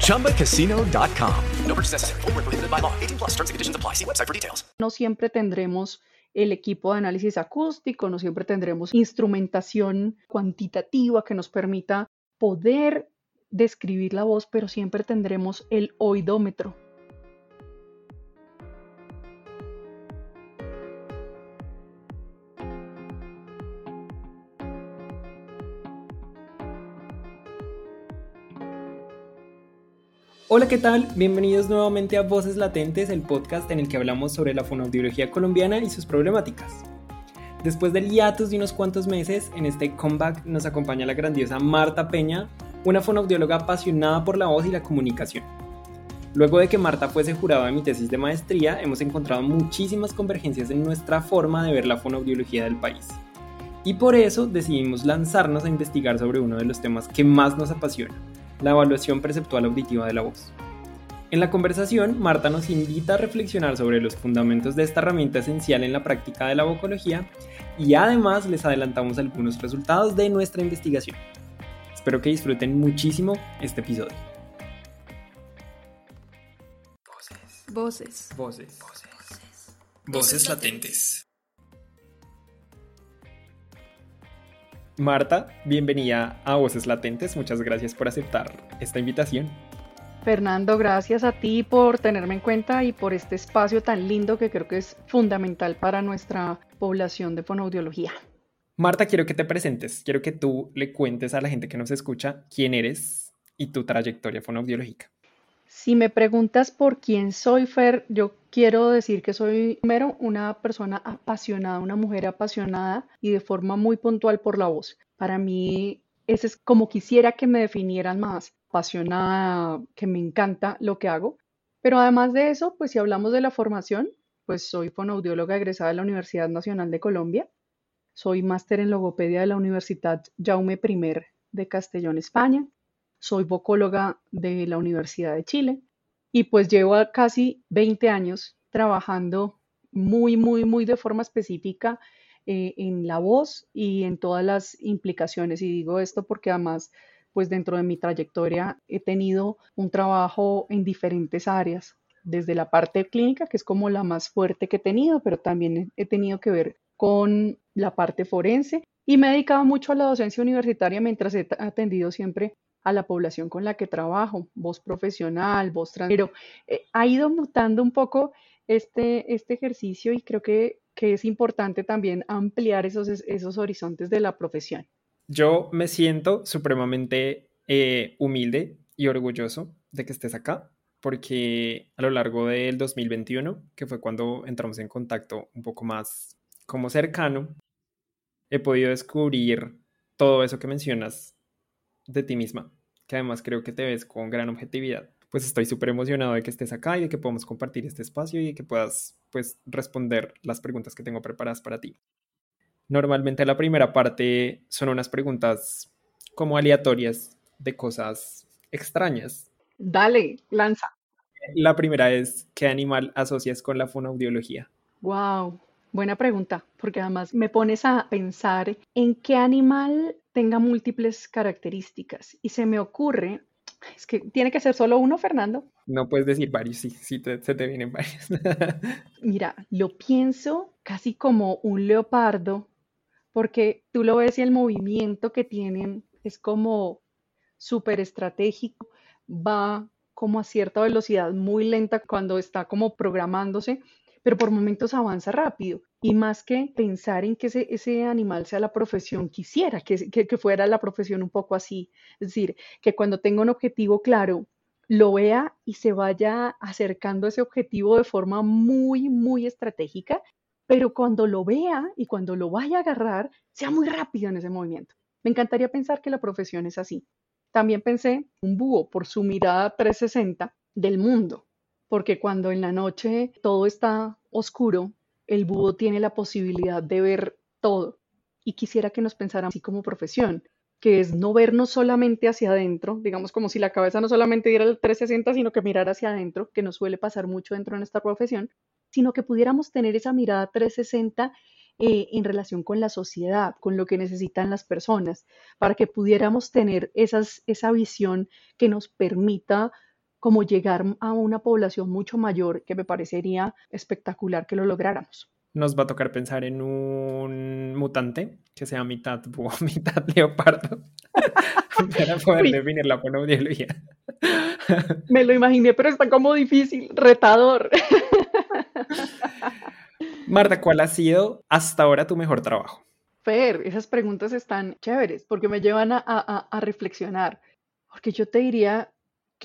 ChumbaCasino.com. No purchase necessary. Full prohibited by law. 18 plus terms and conditions apply. See website for details. No siempre tendremos el equipo de análisis acústico, no siempre tendremos instrumentación cuantitativa que nos permita poder describir la voz, pero siempre tendremos el oidómetro Hola, ¿qué tal? Bienvenidos nuevamente a Voces Latentes, el podcast en el que hablamos sobre la fonoaudiología colombiana y sus problemáticas. Después del hiatus de unos cuantos meses, en este comeback nos acompaña la grandiosa Marta Peña, una fonoaudióloga apasionada por la voz y la comunicación. Luego de que Marta fuese jurada de mi tesis de maestría, hemos encontrado muchísimas convergencias en nuestra forma de ver la fonoaudiología del país. Y por eso decidimos lanzarnos a investigar sobre uno de los temas que más nos apasiona, la evaluación perceptual auditiva de la voz. En la conversación, Marta nos invita a reflexionar sobre los fundamentos de esta herramienta esencial en la práctica de la vocología y además les adelantamos algunos resultados de nuestra investigación. Espero que disfruten muchísimo este episodio. Voces. Voces. Voces. Voces latentes. Marta, bienvenida a Voces Latentes. Muchas gracias por aceptar esta invitación. Fernando, gracias a ti por tenerme en cuenta y por este espacio tan lindo que creo que es fundamental para nuestra población de fonoaudiología. Marta, quiero que te presentes, quiero que tú le cuentes a la gente que nos escucha quién eres y tu trayectoria fonoaudiológica. Si me preguntas por quién soy, Fer, yo quiero decir que soy primero una persona apasionada, una mujer apasionada y de forma muy puntual por la voz. Para mí, ese es como quisiera que me definieran más, apasionada, que me encanta lo que hago. Pero además de eso, pues si hablamos de la formación, pues soy fonoaudióloga egresada de la Universidad Nacional de Colombia. Soy máster en logopedia de la Universidad Jaume I de Castellón, España soy vocóloga de la Universidad de Chile y pues llevo casi 20 años trabajando muy, muy, muy de forma específica eh, en la voz y en todas las implicaciones. Y digo esto porque además, pues dentro de mi trayectoria he tenido un trabajo en diferentes áreas, desde la parte clínica, que es como la más fuerte que he tenido, pero también he tenido que ver con la parte forense y me he dedicado mucho a la docencia universitaria mientras he atendido siempre a la población con la que trabajo, voz profesional, voz trans, pero eh, ha ido mutando un poco este, este ejercicio y creo que, que es importante también ampliar esos, esos horizontes de la profesión. Yo me siento supremamente eh, humilde y orgulloso de que estés acá, porque a lo largo del 2021, que fue cuando entramos en contacto un poco más como cercano, he podido descubrir todo eso que mencionas de ti misma, que además creo que te ves con gran objetividad. Pues estoy súper emocionado de que estés acá y de que podamos compartir este espacio y de que puedas pues responder las preguntas que tengo preparadas para ti. Normalmente la primera parte son unas preguntas como aleatorias de cosas extrañas. Dale, lanza. La primera es, ¿qué animal asocias con la fonoaudiología? Wow, buena pregunta, porque además me pones a pensar en qué animal tenga múltiples características. Y se me ocurre, es que tiene que ser solo uno, Fernando. No puedes decir varios, sí, sí se te vienen varios. Mira, lo pienso casi como un leopardo, porque tú lo ves y el movimiento que tienen es como súper estratégico, va como a cierta velocidad muy lenta cuando está como programándose pero por momentos avanza rápido. Y más que pensar en que ese, ese animal sea la profesión, quisiera que, que, fuera la profesión un poco así. Es decir, que cuando tenga un objetivo claro, lo vea y se vaya acercando a ese objetivo de forma muy, muy estratégica, pero cuando lo vea y cuando lo vaya a agarrar, sea muy rápido en ese movimiento. Me encantaría pensar que la profesión es así. También pensé un búho por su mirada 360 del mundo porque cuando en la noche todo está oscuro el búho tiene la posibilidad de ver todo. Y quisiera que nos pensáramos así como profesión, que es no vernos solamente hacia adentro, digamos como si la cabeza no solamente diera el 360, sino que mirar hacia adentro, que nos suele pasar mucho dentro de nuestra profesión, sino que pudiéramos tener esa mirada 360 eh, en relación con la sociedad, con lo que necesitan las personas, para que pudiéramos tener esas, esa visión que nos permita como llegar a una población mucho mayor, que me parecería espectacular que lo lográramos. Nos va a tocar pensar en un mutante que sea mitad búho, mitad leopardo, para poder definir la fonoaudiología. Me lo imaginé, pero está como difícil, retador. Marta, ¿cuál ha sido hasta ahora tu mejor trabajo? Fer, esas preguntas están chéveres porque me llevan a, a reflexionar. Porque yo te diría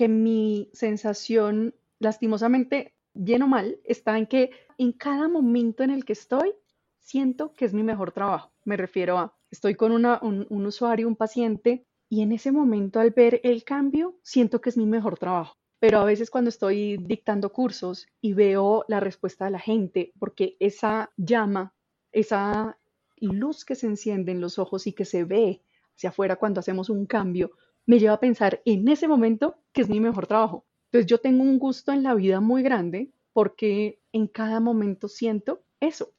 que mi sensación, lastimosamente, bien o mal, está en que en cada momento en el que estoy, siento que es mi mejor trabajo. Me refiero a, estoy con un, un usuario, un paciente, y en ese momento al ver el cambio, siento que es mi mejor trabajo. Pero a veces cuando estoy dictando cursos y veo la respuesta de la gente, porque esa llama, esa luz que se enciende en los ojos y que se ve hacia afuera cuando hacemos un cambio, me lleva a pensar en ese momento que es mi mejor trabajo. Entonces yo tengo un gusto en la vida muy grande porque en cada momento siento eso.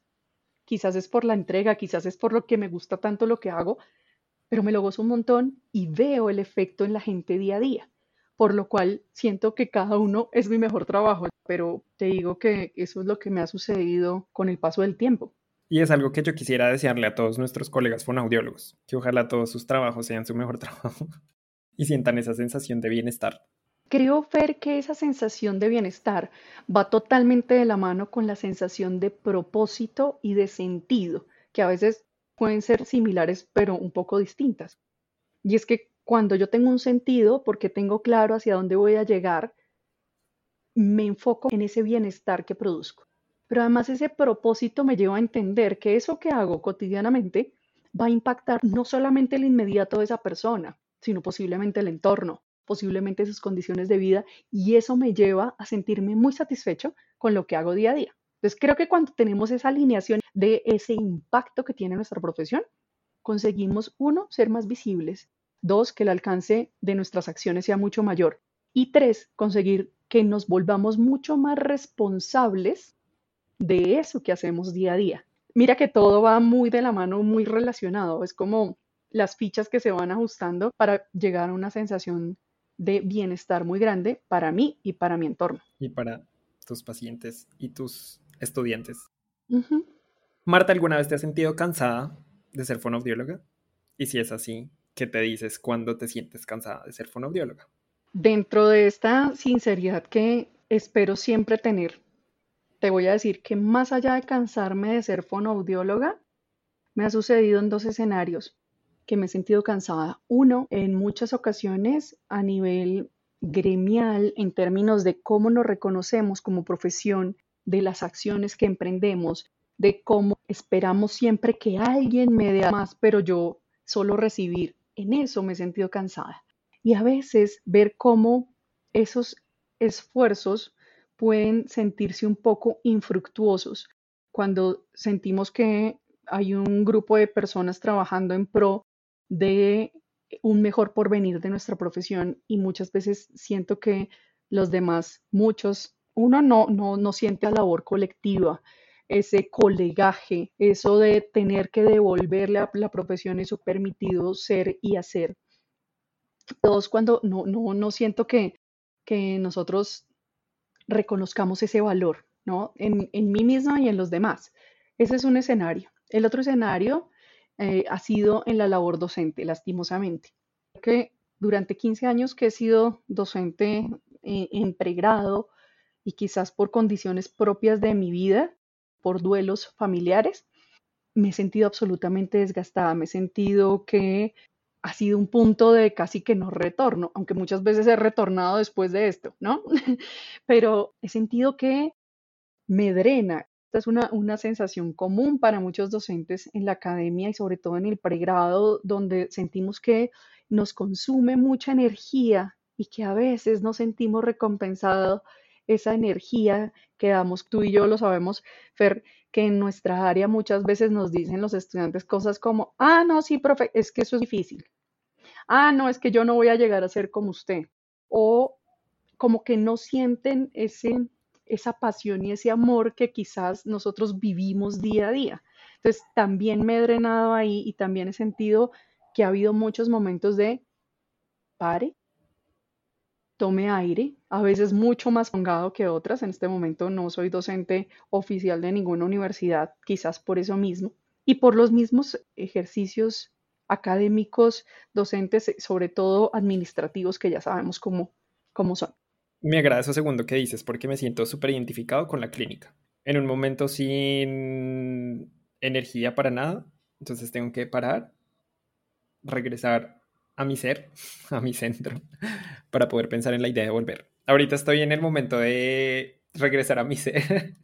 Quizás es por la entrega, quizás es por lo que me gusta tanto lo que hago, pero me lo gozo un montón y veo el efecto en la gente día a día, por lo cual siento que cada uno es mi mejor trabajo, pero te digo que eso es lo que me ha sucedido con el paso del tiempo. Y es algo que yo quisiera desearle a todos nuestros colegas fonaudiólogos, que ojalá todos sus trabajos sean su mejor trabajo y sientan esa sensación de bienestar. Creo, Fer, que esa sensación de bienestar va totalmente de la mano con la sensación de propósito y de sentido, que a veces pueden ser similares pero un poco distintas. Y es que cuando yo tengo un sentido, porque tengo claro hacia dónde voy a llegar, me enfoco en ese bienestar que produzco. Pero además ese propósito me lleva a entender que eso que hago cotidianamente va a impactar no solamente el inmediato de esa persona, sino posiblemente el entorno, posiblemente sus condiciones de vida, y eso me lleva a sentirme muy satisfecho con lo que hago día a día. Entonces creo que cuando tenemos esa alineación de ese impacto que tiene nuestra profesión, conseguimos, uno, ser más visibles, dos, que el alcance de nuestras acciones sea mucho mayor, y tres, conseguir que nos volvamos mucho más responsables de eso que hacemos día a día. Mira que todo va muy de la mano, muy relacionado. Es como las fichas que se van ajustando para llegar a una sensación de bienestar muy grande para mí y para mi entorno. Y para tus pacientes y tus estudiantes. Marta, ¿alguna vez te has sentido cansada de ser fonoaudióloga? Y si es así, ¿qué te dices cuando te sientes cansada de ser fonoaudióloga? Dentro de esta sinceridad que espero siempre tener, te voy a decir que más allá de cansarme de ser fonoaudióloga, me ha sucedido en dos escenarios que me he sentido cansada. Uno, en muchas ocasiones a nivel gremial, en términos de cómo nos reconocemos como profesión, de las acciones que emprendemos, de cómo esperamos siempre que alguien me dé más, pero yo solo recibir. En eso me he sentido cansada. Y a veces ver cómo esos esfuerzos pueden sentirse un poco infructuosos cuando sentimos que hay un grupo de personas trabajando en pro de un mejor porvenir de nuestra profesión y muchas veces siento que los demás, muchos, uno no, no, no siente la labor colectiva, ese colegaje, eso de tener que devolverle a la profesión eso permitido ser y hacer. Todos cuando no, no, no siento que, que nosotros reconozcamos ese valor, ¿no? En, en mí misma y en los demás. Ese es un escenario. El otro escenario eh, ha sido en la labor docente, lastimosamente. Que durante 15 años que he sido docente eh, en pregrado y quizás por condiciones propias de mi vida, por duelos familiares, me he sentido absolutamente desgastada, me he sentido que ha sido un punto de casi que no retorno, aunque muchas veces he retornado después de esto, ¿no? Pero he sentido que me drena, esta es una, sensación común para muchos docentes en la academia y sobre todo en el pregrado, donde sentimos que nos consume mucha energía y que a veces nos sentimos recompensados esa energía que damos, tú y yo lo sabemos, Fer, que en nuestra área muchas veces nos dicen los estudiantes cosas como, ah, no, sí, profe, es que eso es difícil. Ah, no, es que yo no voy a llegar a ser como usted. O como que no sienten ese, esa pasión y ese amor que quizás nosotros vivimos día a día. Entonces, también me he drenado ahí y también he sentido que ha habido muchos momentos de pare, tome aire, a veces mucho más prolongado que otras. En este momento no soy docente oficial de ninguna universidad, quizás por eso mismo, y por los mismos ejercicios académicos, docentes, sobre todo administrativos, que ya sabemos cómo, cómo son. Me agrada eso segundo que dices porque me siento súper identificado con la clínica. En un momento sin energía para nada, entonces tengo que parar, regresar a mi ser, a mi centro, para poder pensar en la idea de volver. Ahorita estoy en el momento de regresar a mi ser.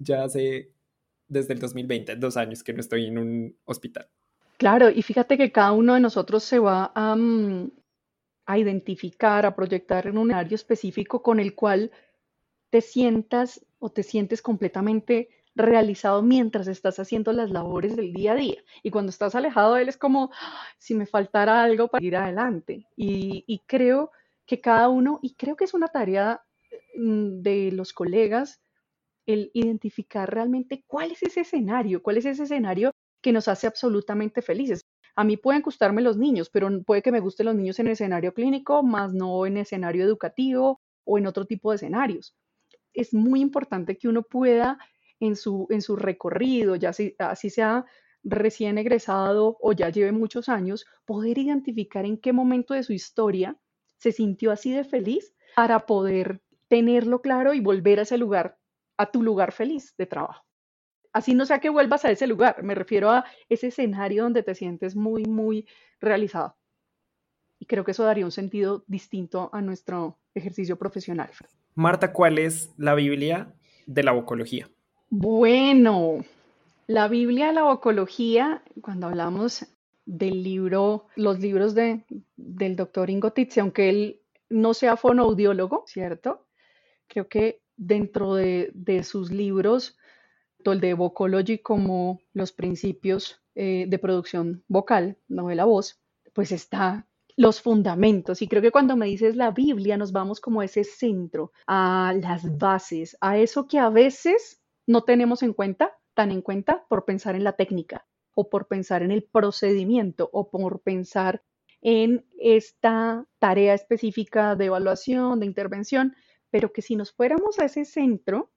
ya hace desde el 2020, dos años que no estoy en un hospital. Claro, y fíjate que cada uno de nosotros se va mm, a identificar, a proyectar en un área específico con el cual te sientas o te sientes completamente realizado mientras estás haciendo las labores del día a día. Y cuando estás alejado de él es como si me faltara algo para ir adelante. Y, creo que cada uno, y creo que es una tarea mm, de los colegas, el identificar realmente cuál es ese escenario, cuál es ese escenario que nos hace absolutamente felices. A mí pueden gustarme los niños, pero puede que me gusten los niños en escenario clínico, más no en escenario educativo o en otro tipo de escenarios. Es muy importante que uno pueda en su, en su recorrido, ya así sea recién egresado o ya lleve muchos años, poder identificar en qué momento de su historia se sintió así de feliz para poder tenerlo claro y volver a ese lugar, a tu lugar feliz de trabajo. Así no sea que vuelvas a ese lugar, me refiero a ese escenario donde te sientes muy, muy realizado. Y creo que eso daría un sentido distinto a nuestro ejercicio profesional. Marta, ¿cuál es la Biblia de la vocología? Bueno, la Biblia de la vocología, cuando hablamos del libro, los libros de, del doctor Ingo aunque él no sea fonoaudiólogo, ¿cierto? Creo que dentro de, sus libros, tanto el de Vocology como los principios eh, de producción vocal, no de la voz, pues está los fundamentos. Y creo que cuando me dices la Biblia, nos vamos como a ese centro, a las bases, a eso que a veces no tenemos en cuenta, tan en cuenta por pensar en la técnica o por pensar en el procedimiento o por pensar en esta tarea específica de evaluación, de intervención, pero que si nos fuéramos a ese centro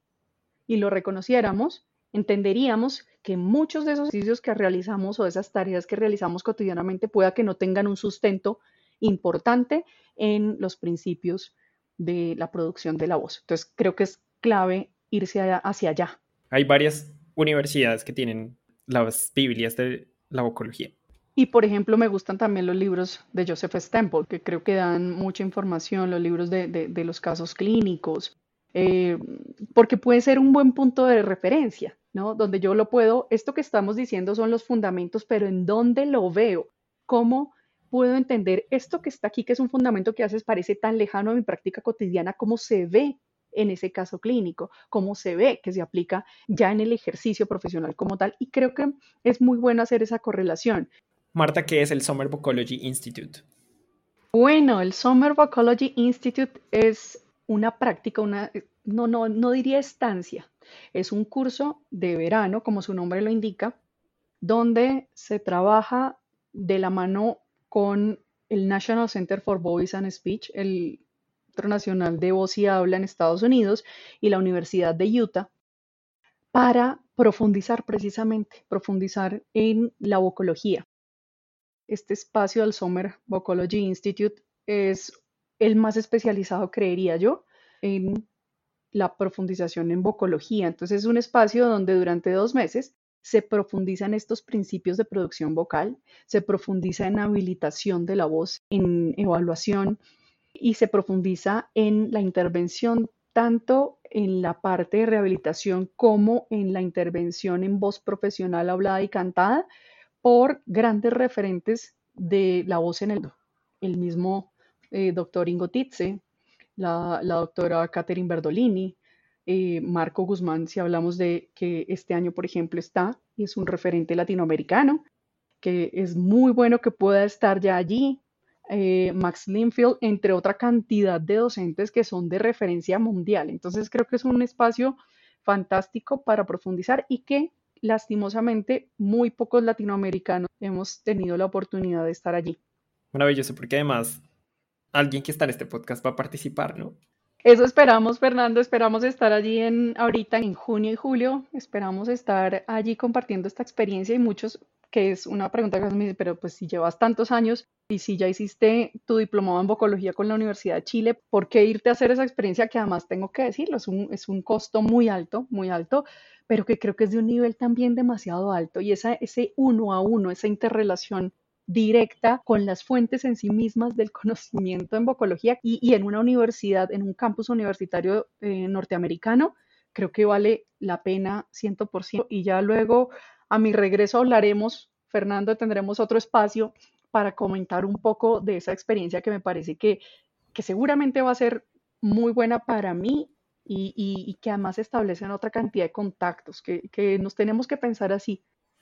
y lo reconociéramos, entenderíamos que muchos de esos ejercicios que realizamos o de esas tareas que realizamos cotidianamente pueda que no tengan un sustento importante en los principios de la producción de la voz. Entonces, creo que es clave irse hacia allá. Hay varias universidades que tienen las Biblias de la vocología. Y por ejemplo, me gustan también los libros de Joseph Stemple, que creo que dan mucha información, los libros de, los casos clínicos, eh, porque puede ser un buen punto de referencia, ¿no? Donde yo lo puedo, esto que estamos diciendo son los fundamentos, pero ¿en dónde lo veo? ¿Cómo puedo entender esto que está aquí, que es un fundamento que a veces parece tan lejano a mi práctica cotidiana, cómo se ve en ese caso clínico, cómo se ve que se aplica ya en el ejercicio profesional como tal. Y creo que es muy bueno hacer esa correlación. Marta, ¿qué es el Summer Vocology Institute? Bueno, el Summer Institute es una práctica, una, no, no, no diría estancia, es un curso de verano, como su nombre lo indica, donde se trabaja de la mano con el National Center for Voice and Speech, el Nacional de Voz y Habla en Estados Unidos y la Universidad de Utah para profundizar precisamente, profundizar en la vocología. Este espacio del Summer Vocology Institute es el más especializado, creería yo, en la profundización en vocología. Entonces es un espacio donde durante dos meses se profundizan estos principios de producción vocal, se profundiza en habilitación de la voz, en evaluación, y se profundiza en la intervención tanto en la parte de rehabilitación como en la intervención en voz profesional hablada y cantada por grandes referentes de la voz en el el mismo eh, doctor Ingo Titze, la, doctora Catherine Berdolini, eh, Marco Guzmán, si hablamos de que este año, por ejemplo, está y es un referente latinoamericano, que es muy bueno que pueda estar ya allí. Eh, Max Linfield, entre otra cantidad de docentes que son de referencia mundial. Entonces creo que es un espacio fantástico para profundizar y que lastimosamente muy pocos latinoamericanos hemos tenido la oportunidad de estar allí. Maravilloso, porque además alguien que está en este podcast va a participar, ¿no? Eso esperamos, Fernando. Esperamos estar allí en ahorita en junio y julio. Esperamos estar allí compartiendo esta experiencia y muchos, que es una pregunta que me dice, pero pues si llevas tantos años y si ya hiciste tu diplomado en bocología con la Universidad de Chile, ¿por qué irte a hacer esa experiencia que además tengo que decirlo? Es un, es un costo muy alto, muy alto, pero que creo que es de un nivel también demasiado alto y esa, ese uno a uno, esa interrelación directa con las fuentes en sí mismas del conocimiento en bocología y, en una universidad, en un campus universitario eh, norteamericano, creo que vale la pena 100%. Y ya luego, a mi regreso, hablaremos, Fernando, tendremos otro espacio para comentar un poco de esa experiencia que me parece que, que seguramente va a ser muy buena para mí y, y, que además establecen otra cantidad de contactos, que, que nos tenemos que pensar así.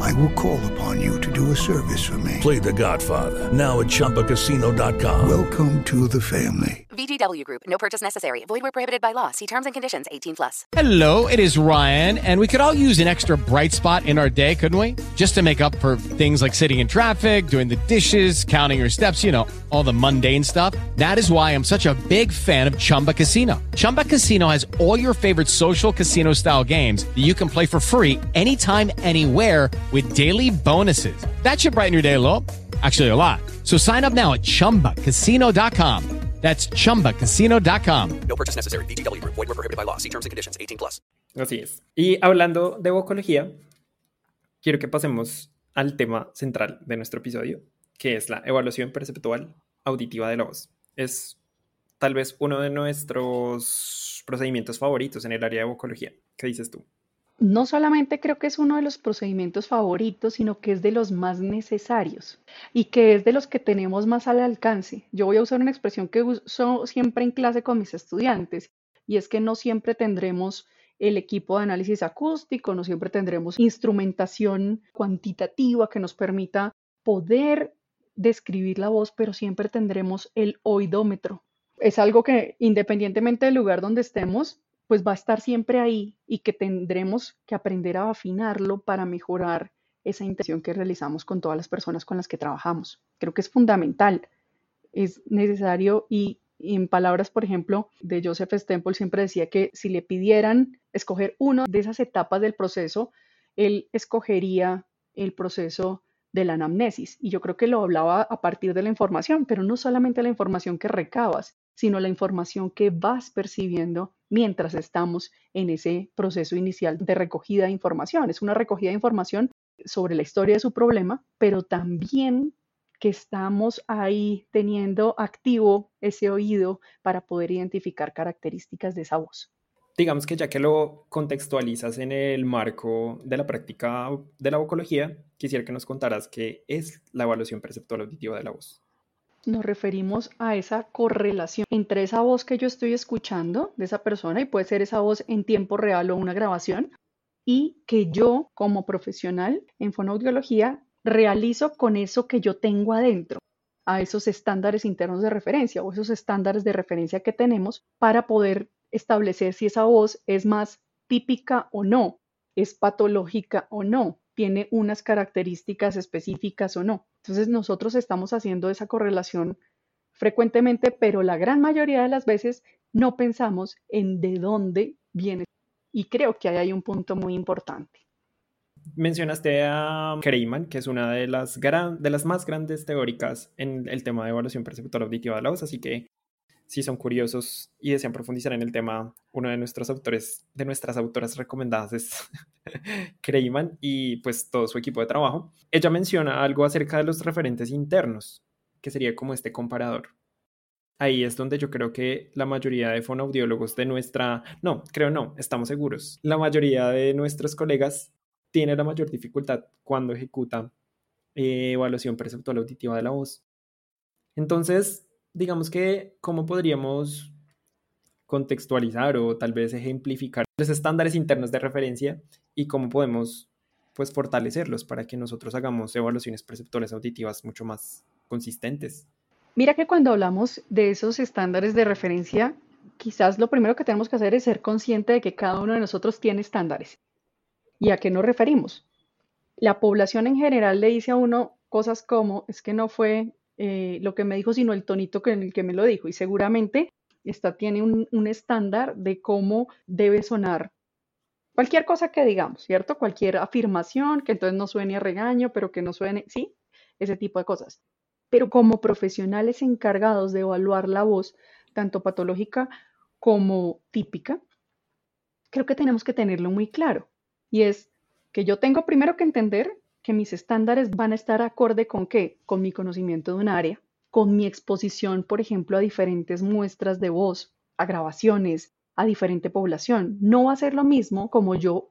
I will call upon you to do a service for me. Play The Godfather now at ChumbaCasino.com. Welcome to the family. VGW Group. No purchase necessary. Void where prohibited by law. See terms and conditions. 18 plus. Hello, it is Ryan, and we could all use an extra bright spot in our day, couldn't we? Just to make up for things like sitting in traffic, doing the dishes, counting your steps. You know, all the mundane stuff. That is why I'm such a big fan of Chumba Casino. Chumba Casino has all your favorite social casino style games that you can play for free anytime, anywhere with daily bonuses. That should brighten your day a little. Actually, a lot. So sign up now at chumbacasino.com. That's chumbacasino.com. No purchase necessary. BGW. Void were prohibited by law. See terms and conditions 18 plus. Así es. Y hablando de vocología, quiero que pasemos al tema central de nuestro episodio, que es la evaluación perceptual auditiva de la voz. Es tal vez uno de nuestros procedimientos favoritos en el área de vocología. ¿Qué dices tú? No solamente creo que es uno de los procedimientos favoritos, sino que es de los más necesarios y que es de los que tenemos más al alcance. Yo voy a usar una expresión que uso siempre en clase con mis estudiantes y es que no siempre tendremos el equipo de análisis acústico, no siempre tendremos instrumentación cuantitativa que nos permita poder describir la voz, pero siempre tendremos el oidómetro. Es algo que independientemente del lugar donde estemos, pues va a estar siempre ahí y que tendremos que aprender a afinarlo para mejorar esa intención que realizamos con todas las personas con las que trabajamos. Creo que es fundamental, es necesario y, en palabras, por ejemplo, de Joseph Stemple siempre decía que si le pidieran escoger una de esas etapas del proceso, él escogería el proceso de la anamnesis. Y yo creo que lo hablaba a partir de la información, pero no solamente la información que recabas, sino la información que vas percibiendo mientras estamos en ese proceso inicial de recogida de información. Es una recogida de información sobre la historia de su problema, pero también que estamos ahí teniendo activo ese oído para poder identificar características de esa voz. Digamos que ya que lo contextualizas en el marco de la práctica de la vocología, quisiera que nos contaras qué es la evaluación perceptual auditiva de la voz nos referimos a esa correlación entre esa voz que yo estoy escuchando de esa persona, y puede ser esa voz en tiempo real o una grabación, y que yo como profesional en fonoaudiología realizo con eso que yo tengo adentro, a esos estándares internos de referencia o esos estándares de referencia que tenemos para poder establecer si esa voz es más típica o no, es patológica o no, tiene unas características específicas o no. Entonces nosotros estamos haciendo esa correlación frecuentemente, pero la gran mayoría de las veces no pensamos en de dónde viene. Y creo que ahí hay un punto muy importante. Mencionaste a Kreiman, que es una de las, de las más grandes teóricas en el tema de evaluación perceptual auditiva de la voz, así que si son curiosos y desean profundizar en el tema, uno de nuestros autores, de nuestras autoras recomendadas es Creiman y pues todo su equipo de trabajo. Ella menciona algo acerca de los referentes internos, que sería como este comparador. Ahí es donde yo creo que la mayoría de fonoaudiólogos de nuestra, no, creo no, estamos seguros, la mayoría de nuestros colegas tiene la mayor dificultad cuando ejecuta eh, evaluación perceptual auditiva de la voz. Entonces, digamos que, ¿cómo podríamos contextualizar o tal vez ejemplificar los estándares internos de referencia y cómo podemos pues fortalecerlos para que nosotros hagamos evaluaciones perceptuales auditivas mucho más consistentes. Mira que cuando hablamos de esos estándares de referencia, quizás lo primero que tenemos que hacer es ser consciente de que cada uno de nosotros tiene estándares. ¿Y a qué nos referimos? La población en general le dice a uno cosas como, es que no fue eh, lo que me dijo, sino el tonito con el que me lo dijo. Y seguramente esta tiene un, un estándar de cómo debe sonar cualquier cosa que digamos, ¿cierto? Cualquier afirmación que entonces no suene a regaño, pero que no suene, sí, ese tipo de cosas. Pero como profesionales encargados de evaluar la voz, tanto patológica como típica, creo que tenemos que tenerlo muy claro. Y es que yo tengo primero que entender que mis estándares van a estar acorde con qué? Con mi conocimiento de un área, con mi exposición, por ejemplo, a diferentes muestras de voz, a grabaciones, a diferente población. No va a ser lo mismo como yo,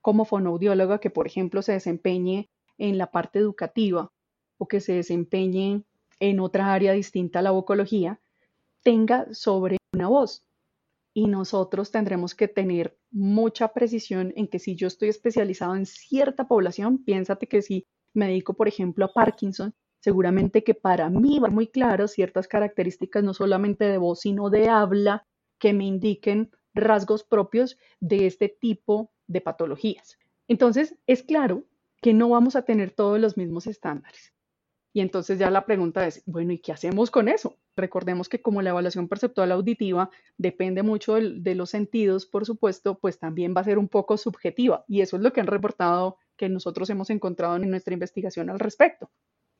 como fonoaudióloga, que por ejemplo se desempeñe en la parte educativa o que se desempeñe en otra área distinta a la vocología, tenga sobre una voz. Y nosotros tendremos que tener mucha precisión en que si yo estoy especializado en cierta población, piénsate que si me dedico, por ejemplo, a Parkinson, seguramente que para mí va muy claro ciertas características no solamente de voz, sino de habla que me indiquen rasgos propios de este tipo de patologías. Entonces, es claro que no vamos a tener todos los mismos estándares. Y entonces ya la pregunta es, bueno, ¿y qué hacemos con eso? Recordemos que como la evaluación perceptual auditiva depende mucho de, los sentidos, por supuesto, pues también va a ser un poco subjetiva. Y eso es lo que han reportado que nosotros hemos encontrado en nuestra investigación al respecto.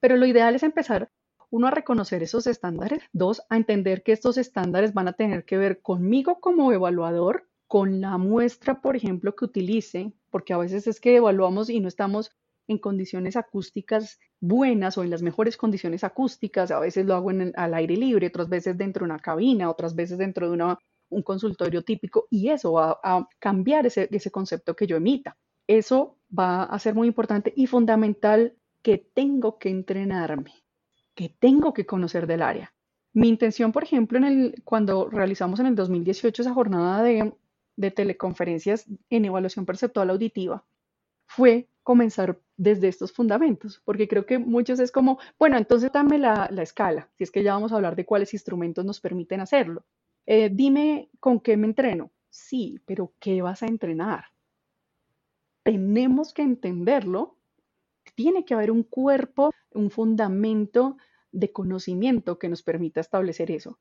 Pero lo ideal es empezar, uno, a reconocer esos estándares, dos, a entender que estos estándares van a tener que ver conmigo como evaluador, con la muestra, por ejemplo, que utilice, porque a veces es que evaluamos y no estamos en condiciones acústicas buenas o en las mejores condiciones acústicas. A veces lo hago en al aire libre, otras veces dentro de una cabina, otras veces dentro de un consultorio típico y eso va a cambiar ese, ese concepto que yo emita. Eso va a ser muy importante y fundamental que tengo que entrenarme, que tengo que conocer del área. Mi intención, por ejemplo, en el, cuando realizamos en el 2018 esa jornada de, de teleconferencias en evaluación perceptual auditiva, fue comenzar desde estos fundamentos, porque creo que muchos es como, bueno, entonces dame la, escala, si es que ya vamos a hablar de cuáles instrumentos nos permiten hacerlo. Eh, dime con qué me entreno. Sí, pero ¿qué vas a entrenar? Tenemos que entenderlo. Tiene que haber un cuerpo, un fundamento de conocimiento que nos permita establecer eso.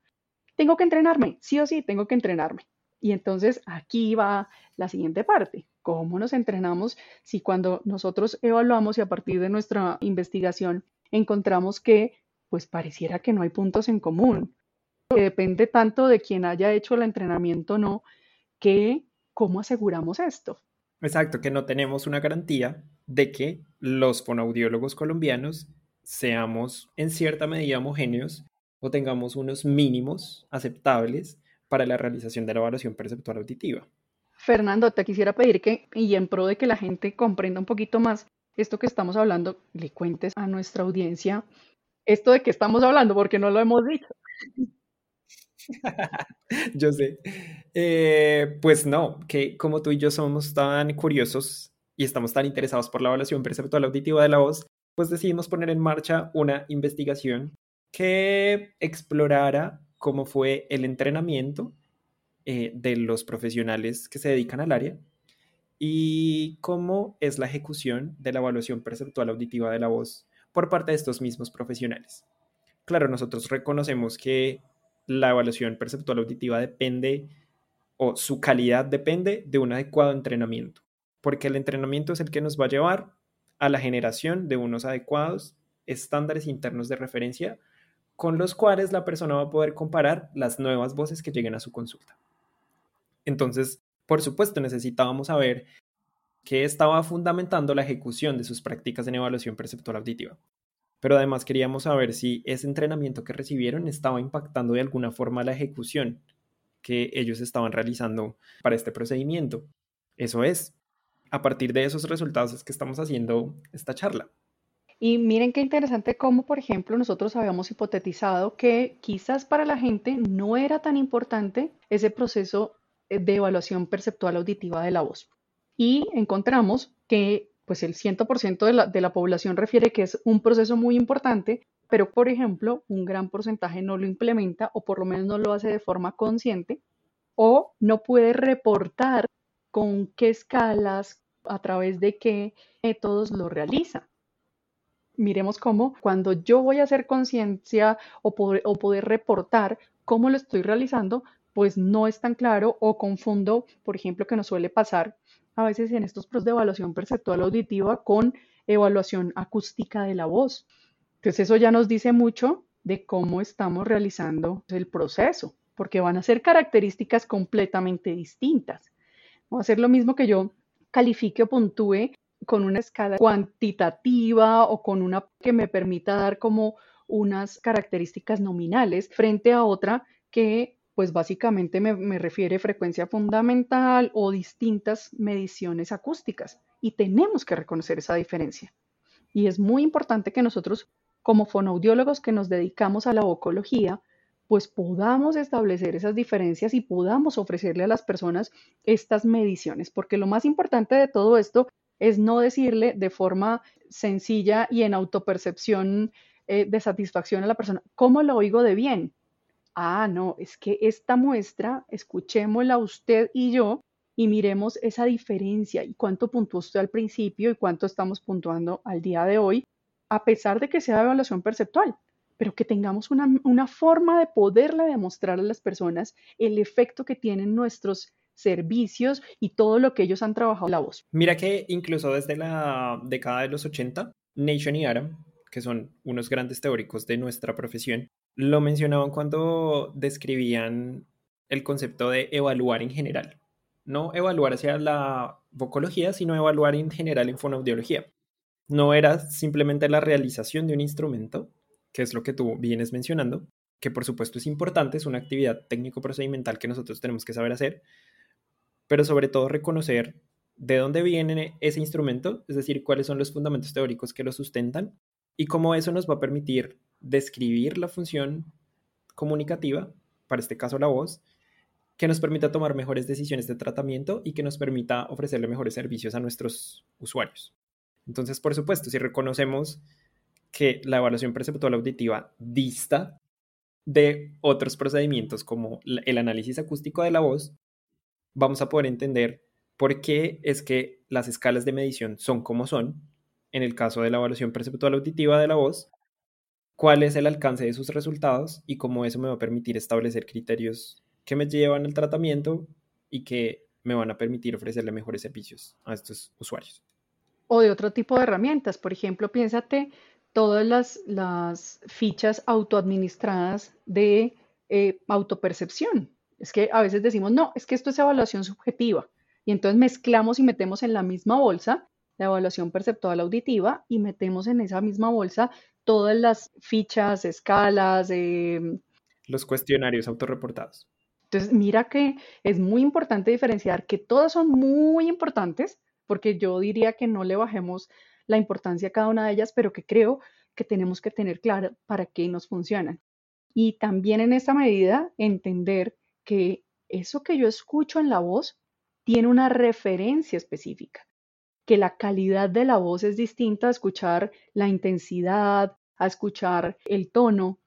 Tengo que entrenarme, sí o sí, tengo que entrenarme. Y entonces aquí va la siguiente parte. ¿Cómo nos entrenamos si cuando nosotros evaluamos y a partir de nuestra investigación encontramos que pues pareciera que no hay puntos en común? Que depende tanto de quien haya hecho el entrenamiento o no, que cómo aseguramos esto. Exacto, que no tenemos una garantía de que los fonoaudiólogos colombianos seamos en cierta medida homogéneos o tengamos unos mínimos aceptables para la realización de la evaluación perceptual auditiva. Fernando, te quisiera pedir que, y en pro de que la gente comprenda un poquito más esto que estamos hablando, le cuentes a nuestra audiencia esto de que estamos hablando, porque no lo hemos dicho. yo sé. Eh, pues no, que como tú y yo somos tan curiosos y estamos tan interesados por la evaluación perceptual auditiva de la voz, pues decidimos poner en marcha una investigación que explorara cómo fue el entrenamiento eh, de los profesionales que se dedican al área y cómo es la ejecución de la evaluación perceptual auditiva de la voz por parte de estos mismos profesionales. Claro, nosotros reconocemos que la evaluación perceptual auditiva depende o su calidad depende de un adecuado entrenamiento, porque el entrenamiento es el que nos va a llevar a la generación de unos adecuados estándares internos de referencia con los cuales la persona va a poder comparar las nuevas voces que lleguen a su consulta. Entonces, por supuesto, necesitábamos saber qué estaba fundamentando la ejecución de sus prácticas en evaluación perceptual auditiva. Pero además queríamos saber si ese entrenamiento que recibieron estaba impactando de alguna forma la ejecución que ellos estaban realizando para este procedimiento. Eso es, a partir de esos resultados es que estamos haciendo esta charla. Y miren qué interesante cómo, por ejemplo, nosotros habíamos hipotetizado que quizás para la gente no era tan importante ese proceso de evaluación perceptual auditiva de la voz. Y encontramos que pues el 100% de la, de la población refiere que es un proceso muy importante, pero por ejemplo, un gran porcentaje no lo implementa o por lo menos no lo hace de forma consciente o no puede reportar con qué escalas, a través de qué métodos lo realiza. Miremos cómo cuando yo voy a hacer conciencia o, o poder reportar cómo lo estoy realizando, pues no es tan claro o confundo, por ejemplo, que nos suele pasar a veces en estos procesos de evaluación perceptual auditiva con evaluación acústica de la voz. Entonces eso ya nos dice mucho de cómo estamos realizando el proceso, porque van a ser características completamente distintas. Va a ser lo mismo que yo califique o puntúe con una escala cuantitativa o con una que me permita dar como unas características nominales frente a otra que pues básicamente me, refiere frecuencia fundamental o distintas mediciones acústicas. Y tenemos que reconocer esa diferencia. Y es muy importante que nosotros, como fonoaudiólogos que nos dedicamos a la vocología, pues podamos establecer esas diferencias y podamos ofrecerle a las personas estas mediciones, porque lo más importante de todo esto es no decirle de forma sencilla y en autopercepción eh, de satisfacción a la persona, ¿cómo lo oigo de bien? Ah, no, es que esta muestra, escuchémosla usted y yo y miremos esa diferencia y cuánto puntuó usted al principio y cuánto estamos puntuando al día de hoy, a pesar de que sea evaluación perceptual, pero que tengamos una, una forma de poderle demostrar a las personas el efecto que tienen nuestros servicios y todo lo que ellos han trabajado la voz. Mira que incluso desde la década de los 80, Nation y Aram, que son unos grandes teóricos de nuestra profesión, lo mencionaban cuando describían el concepto de evaluar en general. No evaluar hacia la vocología, sino evaluar en general en fonoaudiología. No era simplemente la realización de un instrumento, que es lo que tú vienes mencionando, que por supuesto es importante, es una actividad técnico-procedimental que nosotros tenemos que saber hacer, pero sobre todo reconocer de dónde viene ese instrumento, es decir, cuáles son los fundamentos teóricos que lo sustentan y cómo eso nos va a permitir describir la función comunicativa, para este caso la voz, que nos permita tomar mejores decisiones de tratamiento y que nos permita ofrecerle mejores servicios a nuestros usuarios. Entonces, por supuesto, si reconocemos que la evaluación perceptual auditiva dista de otros procedimientos como el análisis acústico de la voz, vamos a poder entender por qué es que las escalas de medición son como son en el caso de la evaluación perceptual auditiva de la voz cuál es el alcance de sus resultados y cómo eso me va a permitir establecer criterios que me llevan al tratamiento y que me van a permitir ofrecerle mejores servicios a estos usuarios. O de otro tipo de herramientas. Por ejemplo, piénsate todas las, las fichas autoadministradas de eh, autopercepción. Es que a veces decimos, no, es que esto es evaluación subjetiva. Y entonces mezclamos y metemos en la misma bolsa la evaluación perceptual auditiva y metemos en esa misma bolsa todas las fichas, escalas, eh, los cuestionarios autorreportados. Entonces, mira que es muy importante diferenciar que todas son muy importantes, porque yo diría que no le bajemos la importancia a cada una de ellas, pero que creo que tenemos que tener claro para qué nos funcionan. Y también en esta medida entender que eso que yo escucho en la voz tiene una referencia específica que la calidad de la voz es distinta a escuchar la intensidad, a escuchar el tono,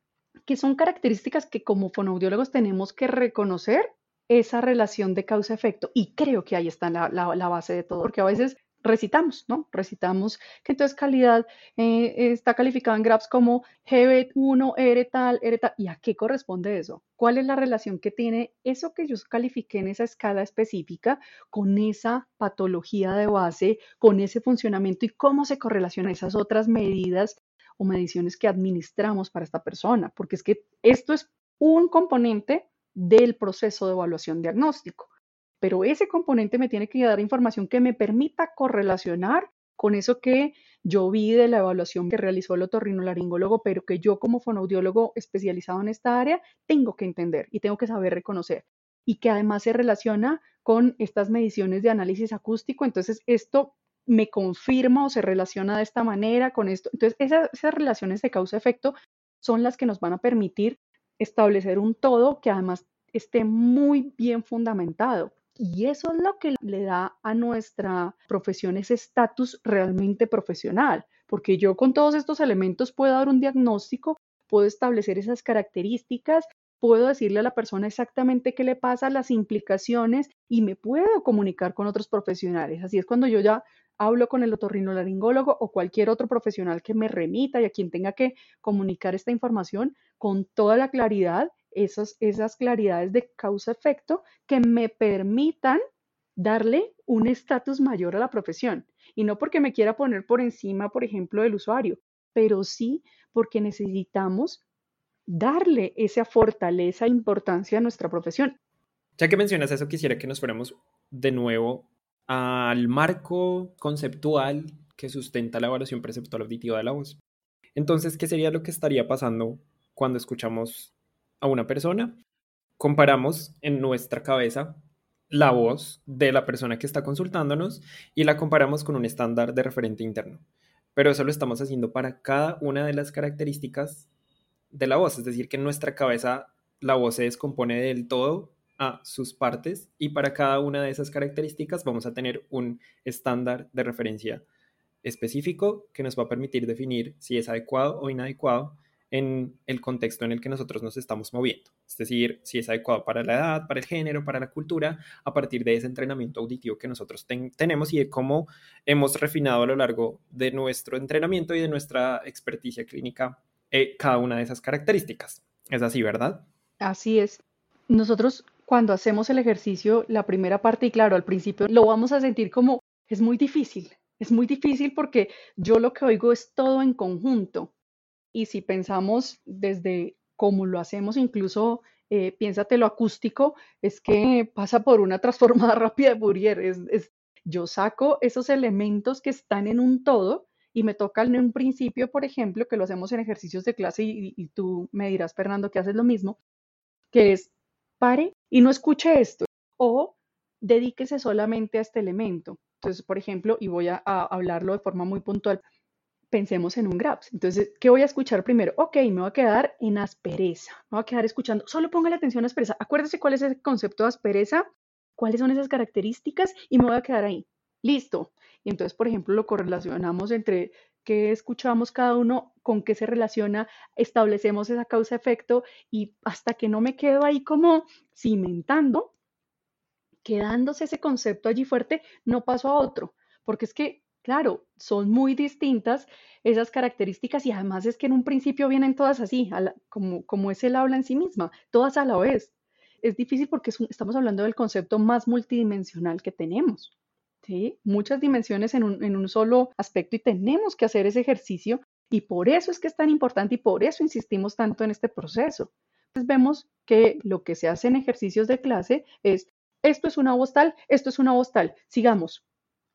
que son características que como fonoaudiólogos tenemos que reconocer esa relación de causa-efecto. Y creo que ahí está la, la, base de todo, porque a veces recitamos, ¿no? Recitamos que entonces calidad eh, está calificada en GRAPS como GB1, R tal, R tal. ¿Y a qué corresponde eso? ¿Cuál es la relación que tiene eso que yo califiqué en esa escala específica con esa patología de base, con ese funcionamiento y cómo se correlacionan esas otras medidas o mediciones que administramos para esta persona, porque es que esto es un componente del proceso de evaluación diagnóstico. Pero ese componente me tiene que dar información que me permita correlacionar con eso que yo vi de la evaluación que realizó el otorrinolaringólogo, pero que yo como fonoaudiólogo especializado en esta área tengo que entender y tengo que saber reconocer y que además se relaciona con estas mediciones de análisis acústico. Entonces, esto me confirma o se relaciona de esta manera con esto. Entonces, esas, esas relaciones de causa-efecto son las que nos van a permitir establecer un todo que además esté muy bien fundamentado. Y eso es lo que le da a nuestra profesión ese estatus realmente profesional, porque yo con todos estos elementos puedo dar un diagnóstico, puedo establecer esas características, puedo decirle a la persona exactamente qué le pasa, las implicaciones y me puedo comunicar con otros profesionales. Así es cuando yo ya hablo con el otorrinolaringólogo o cualquier otro profesional que me remita y a quien tenga que comunicar esta información con toda la claridad esas, esas claridades de causa-efecto que me permitan darle un estatus mayor a la profesión. Y no porque me quiera poner por encima, por ejemplo, del usuario, pero sí porque necesitamos darle esa fortaleza e importancia a nuestra profesión. Ya que mencionas eso, quisiera que nos fuéramos de nuevo al marco conceptual que sustenta la evaluación preceptual auditiva de la voz. Entonces, ¿qué sería lo que estaría pasando cuando escuchamos a una persona, comparamos en nuestra cabeza la voz de la persona que está consultándonos y la comparamos con un estándar de referente interno. Pero eso lo estamos haciendo para cada una de las características de la voz, es decir, que en nuestra cabeza la voz se descompone del todo a sus partes y para cada una de esas características vamos a tener un estándar de referencia específico que nos va a permitir definir si es adecuado o inadecuado en el contexto en el que nosotros nos estamos moviendo. Es decir, si es adecuado para la edad, para el género, para la cultura, a partir de ese entrenamiento auditivo que nosotros tenemos y de cómo hemos refinado a lo largo de nuestro entrenamiento y de nuestra experticia clínica eh, cada una de esas características. Es así, ¿verdad? Así es. Nosotros cuando hacemos el ejercicio, la primera parte, y claro, al principio lo vamos a sentir como es muy difícil. Es muy difícil porque yo lo que oigo es todo en conjunto y si pensamos desde cómo lo hacemos, incluso eh, piénsate lo acústico, es que pasa por una transformada rápida de Fourier. Es, yo saco esos elementos que están en un todo y me toca en un principio, por ejemplo, que lo hacemos en ejercicios de clase y, y tú me dirás, Fernando, que haces lo mismo, que es pare y no escuche esto o dedíquese solamente a este elemento. Entonces, por ejemplo, y voy a hablarlo de forma muy puntual, pensemos en un GRAPS. Entonces, ¿qué voy a escuchar primero? Ok, me voy a quedar en aspereza. Me voy a quedar escuchando. Solo ponga la atención a aspereza. Acuérdese cuál es el concepto de aspereza, cuáles son esas características y me voy a quedar ahí. Listo. Y entonces, por ejemplo, lo correlacionamos entre qué escuchamos cada uno, con qué se relaciona, establecemos esa causa-efecto y hasta que no me quedo ahí como cimentando, quedándose ese concepto allí fuerte, no paso a otro. Porque es que Claro, son muy distintas esas características y además es que en un principio vienen todas así, como, como es el habla en sí misma, todas a la vez. Es difícil porque estamos hablando del concepto más multidimensional que tenemos. ¿sí? Muchas dimensiones en un, en un solo aspecto y tenemos que hacer ese ejercicio y por eso es que es tan importante y por eso insistimos tanto en este proceso. Pues vemos que lo que se hace en ejercicios de clase es, esto es una voz tal, esto es una voz tal, sigamos.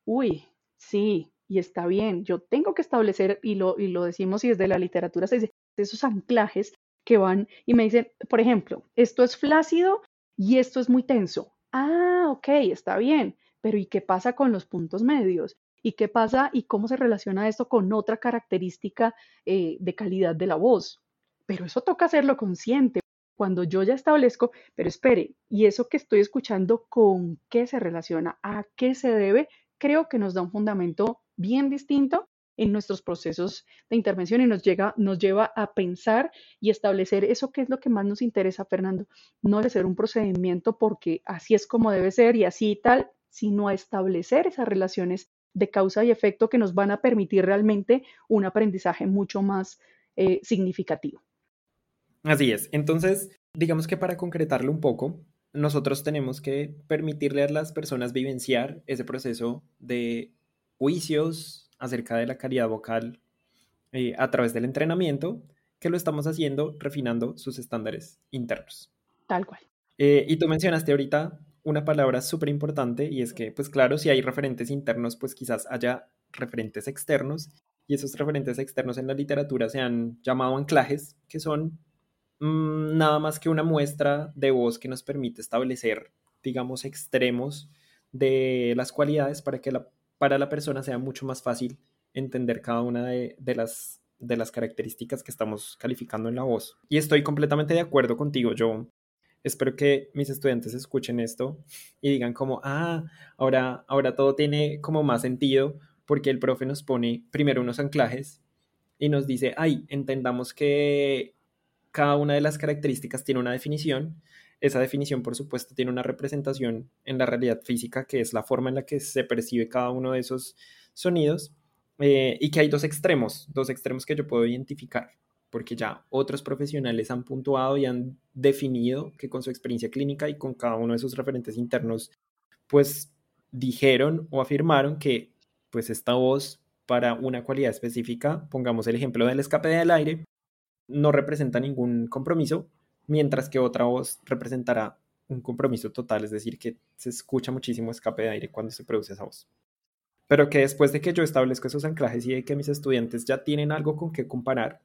Uy, Sí, y está bien. Yo tengo que establecer, y lo, y lo decimos y desde la literatura se dice, esos anclajes que van y me dicen, por ejemplo, esto es flácido y esto es muy tenso. Ah, ok, está bien, pero ¿y qué pasa con los puntos medios? ¿Y qué pasa y cómo se relaciona esto con otra característica eh, de calidad de la voz? Pero eso toca hacerlo consciente. Cuando yo ya establezco, pero espere, ¿y eso que estoy escuchando con qué se relaciona? ¿A qué se debe? Creo que nos da un fundamento bien distinto en nuestros procesos de intervención y nos, llega, nos lleva a pensar y establecer eso que es lo que más nos interesa, Fernando. No de ser un procedimiento porque así es como debe ser y así tal, sino a establecer esas relaciones de causa y efecto que nos van a permitir realmente un aprendizaje mucho más eh, significativo. Así es. Entonces, digamos que para concretarlo un poco, nosotros tenemos que permitirle a las personas vivenciar ese proceso de juicios acerca de la calidad vocal eh, a través del entrenamiento que lo estamos haciendo refinando sus estándares internos. Tal cual. Eh, y tú mencionaste ahorita una palabra súper importante y es que, pues claro, si hay referentes internos, pues quizás haya referentes externos y esos referentes externos en la literatura se han llamado anclajes, que son mm, nada más que una muestra de voz que nos permite establecer, digamos, extremos de las cualidades para que la, para la persona sea mucho más fácil entender cada una de, de, las, de las características que estamos calificando en la voz. Y estoy completamente de acuerdo contigo, yo espero que mis estudiantes escuchen esto y digan como, ah, ahora, ahora todo tiene como más sentido porque el profe nos pone primero unos anclajes y nos dice, ay, entendamos que cada una de las características tiene una definición. Esa definición, por supuesto, tiene una representación en la realidad física, que es la forma en la que se percibe cada uno de esos sonidos, eh, y que hay dos extremos, dos extremos que yo puedo identificar, porque ya otros profesionales han puntuado y han definido que con su experiencia clínica y con cada uno de sus referentes internos, pues dijeron o afirmaron que pues esta voz para una cualidad específica, pongamos el ejemplo del escape del aire, no representa ningún compromiso, mientras que otra voz representará un compromiso total, es decir, que se escucha muchísimo escape de aire cuando se produce esa voz. Pero que después de que yo establezco esos anclajes y de que mis estudiantes ya tienen algo con qué comparar,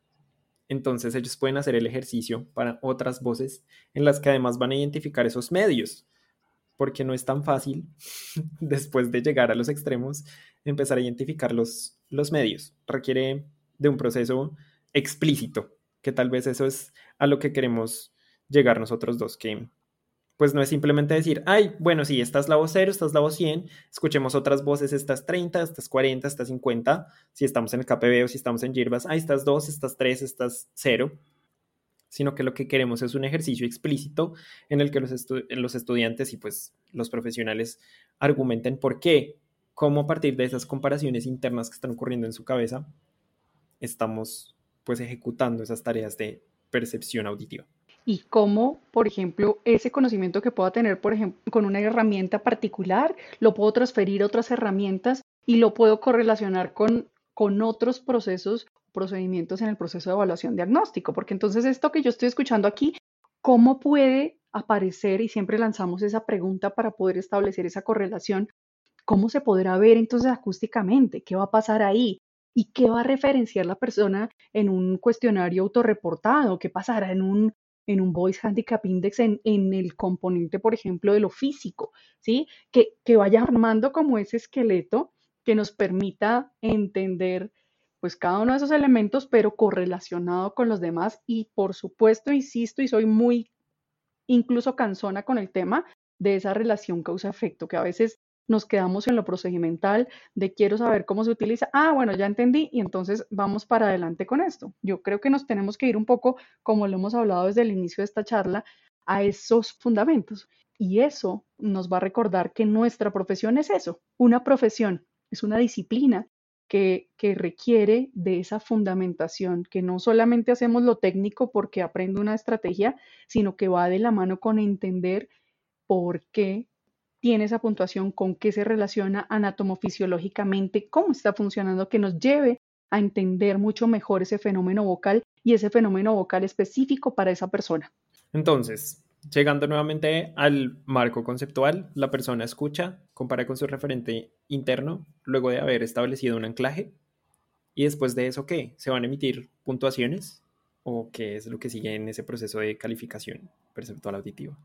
entonces ellos pueden hacer el ejercicio para otras voces en las que además van a identificar esos medios, porque no es tan fácil después de llegar a los extremos empezar a identificar los, los medios. Requiere de un proceso explícito, que tal vez eso es a lo que queremos llegar nosotros dos, que pues no es simplemente decir, ay, bueno, sí, esta es la voz 0, esta es la voz 100, escuchemos otras voces, estas 30, estas 40, estas 50, si estamos en el KPB o si estamos en Jirbas, ay, estas 2, estas 3, estas 0, sino que lo que queremos es un ejercicio explícito en el que los, los estudiantes y pues los profesionales argumenten por qué cómo a partir de esas comparaciones internas que están ocurriendo en su cabeza, estamos pues ejecutando esas tareas de percepción auditiva. Y cómo, por ejemplo, ese conocimiento que pueda tener, por ejemplo, con una herramienta particular, lo puedo transferir a otras herramientas y lo puedo correlacionar con, con otros procesos, procedimientos en el proceso de evaluación diagnóstico. Porque entonces esto que yo estoy escuchando aquí, ¿cómo puede aparecer? Y siempre lanzamos esa pregunta para poder establecer esa correlación ¿Cómo se podrá ver entonces acústicamente? ¿Qué va a pasar ahí? ¿Y qué va a referenciar la persona en un cuestionario autorreportado? ¿Qué pasará en un, en un Voice Handicap Index en, en, el componente, por ejemplo, de lo físico? ¿Sí? Que, que vaya armando como ese esqueleto que nos permita entender pues cada uno de esos elementos, pero correlacionado con los demás. Y por supuesto, insisto, y soy muy incluso cansona con el tema de esa relación causa-efecto, que a veces nos quedamos en lo procedimental de quiero saber cómo se utiliza. Ah, bueno, ya entendí y entonces vamos para adelante con esto. Yo creo que nos tenemos que ir un poco, como lo hemos hablado desde el inicio de esta charla, a esos fundamentos. Y eso nos va a recordar que nuestra profesión es eso, una profesión, es una disciplina que, que, requiere de esa fundamentación, que no solamente hacemos lo técnico porque aprendo una estrategia, sino que va de la mano con entender por qué tiene esa puntuación, con qué se relaciona anatomofisiológicamente, cómo está funcionando, que nos lleve a entender mucho mejor ese fenómeno vocal y ese fenómeno vocal específico para esa persona. Entonces, llegando nuevamente al marco conceptual, la persona escucha, compara con su referente interno, luego de haber establecido un anclaje, y después de eso, ¿qué? ¿Se van a emitir puntuaciones? ¿O qué es lo que sigue en ese proceso de calificación perceptual auditiva?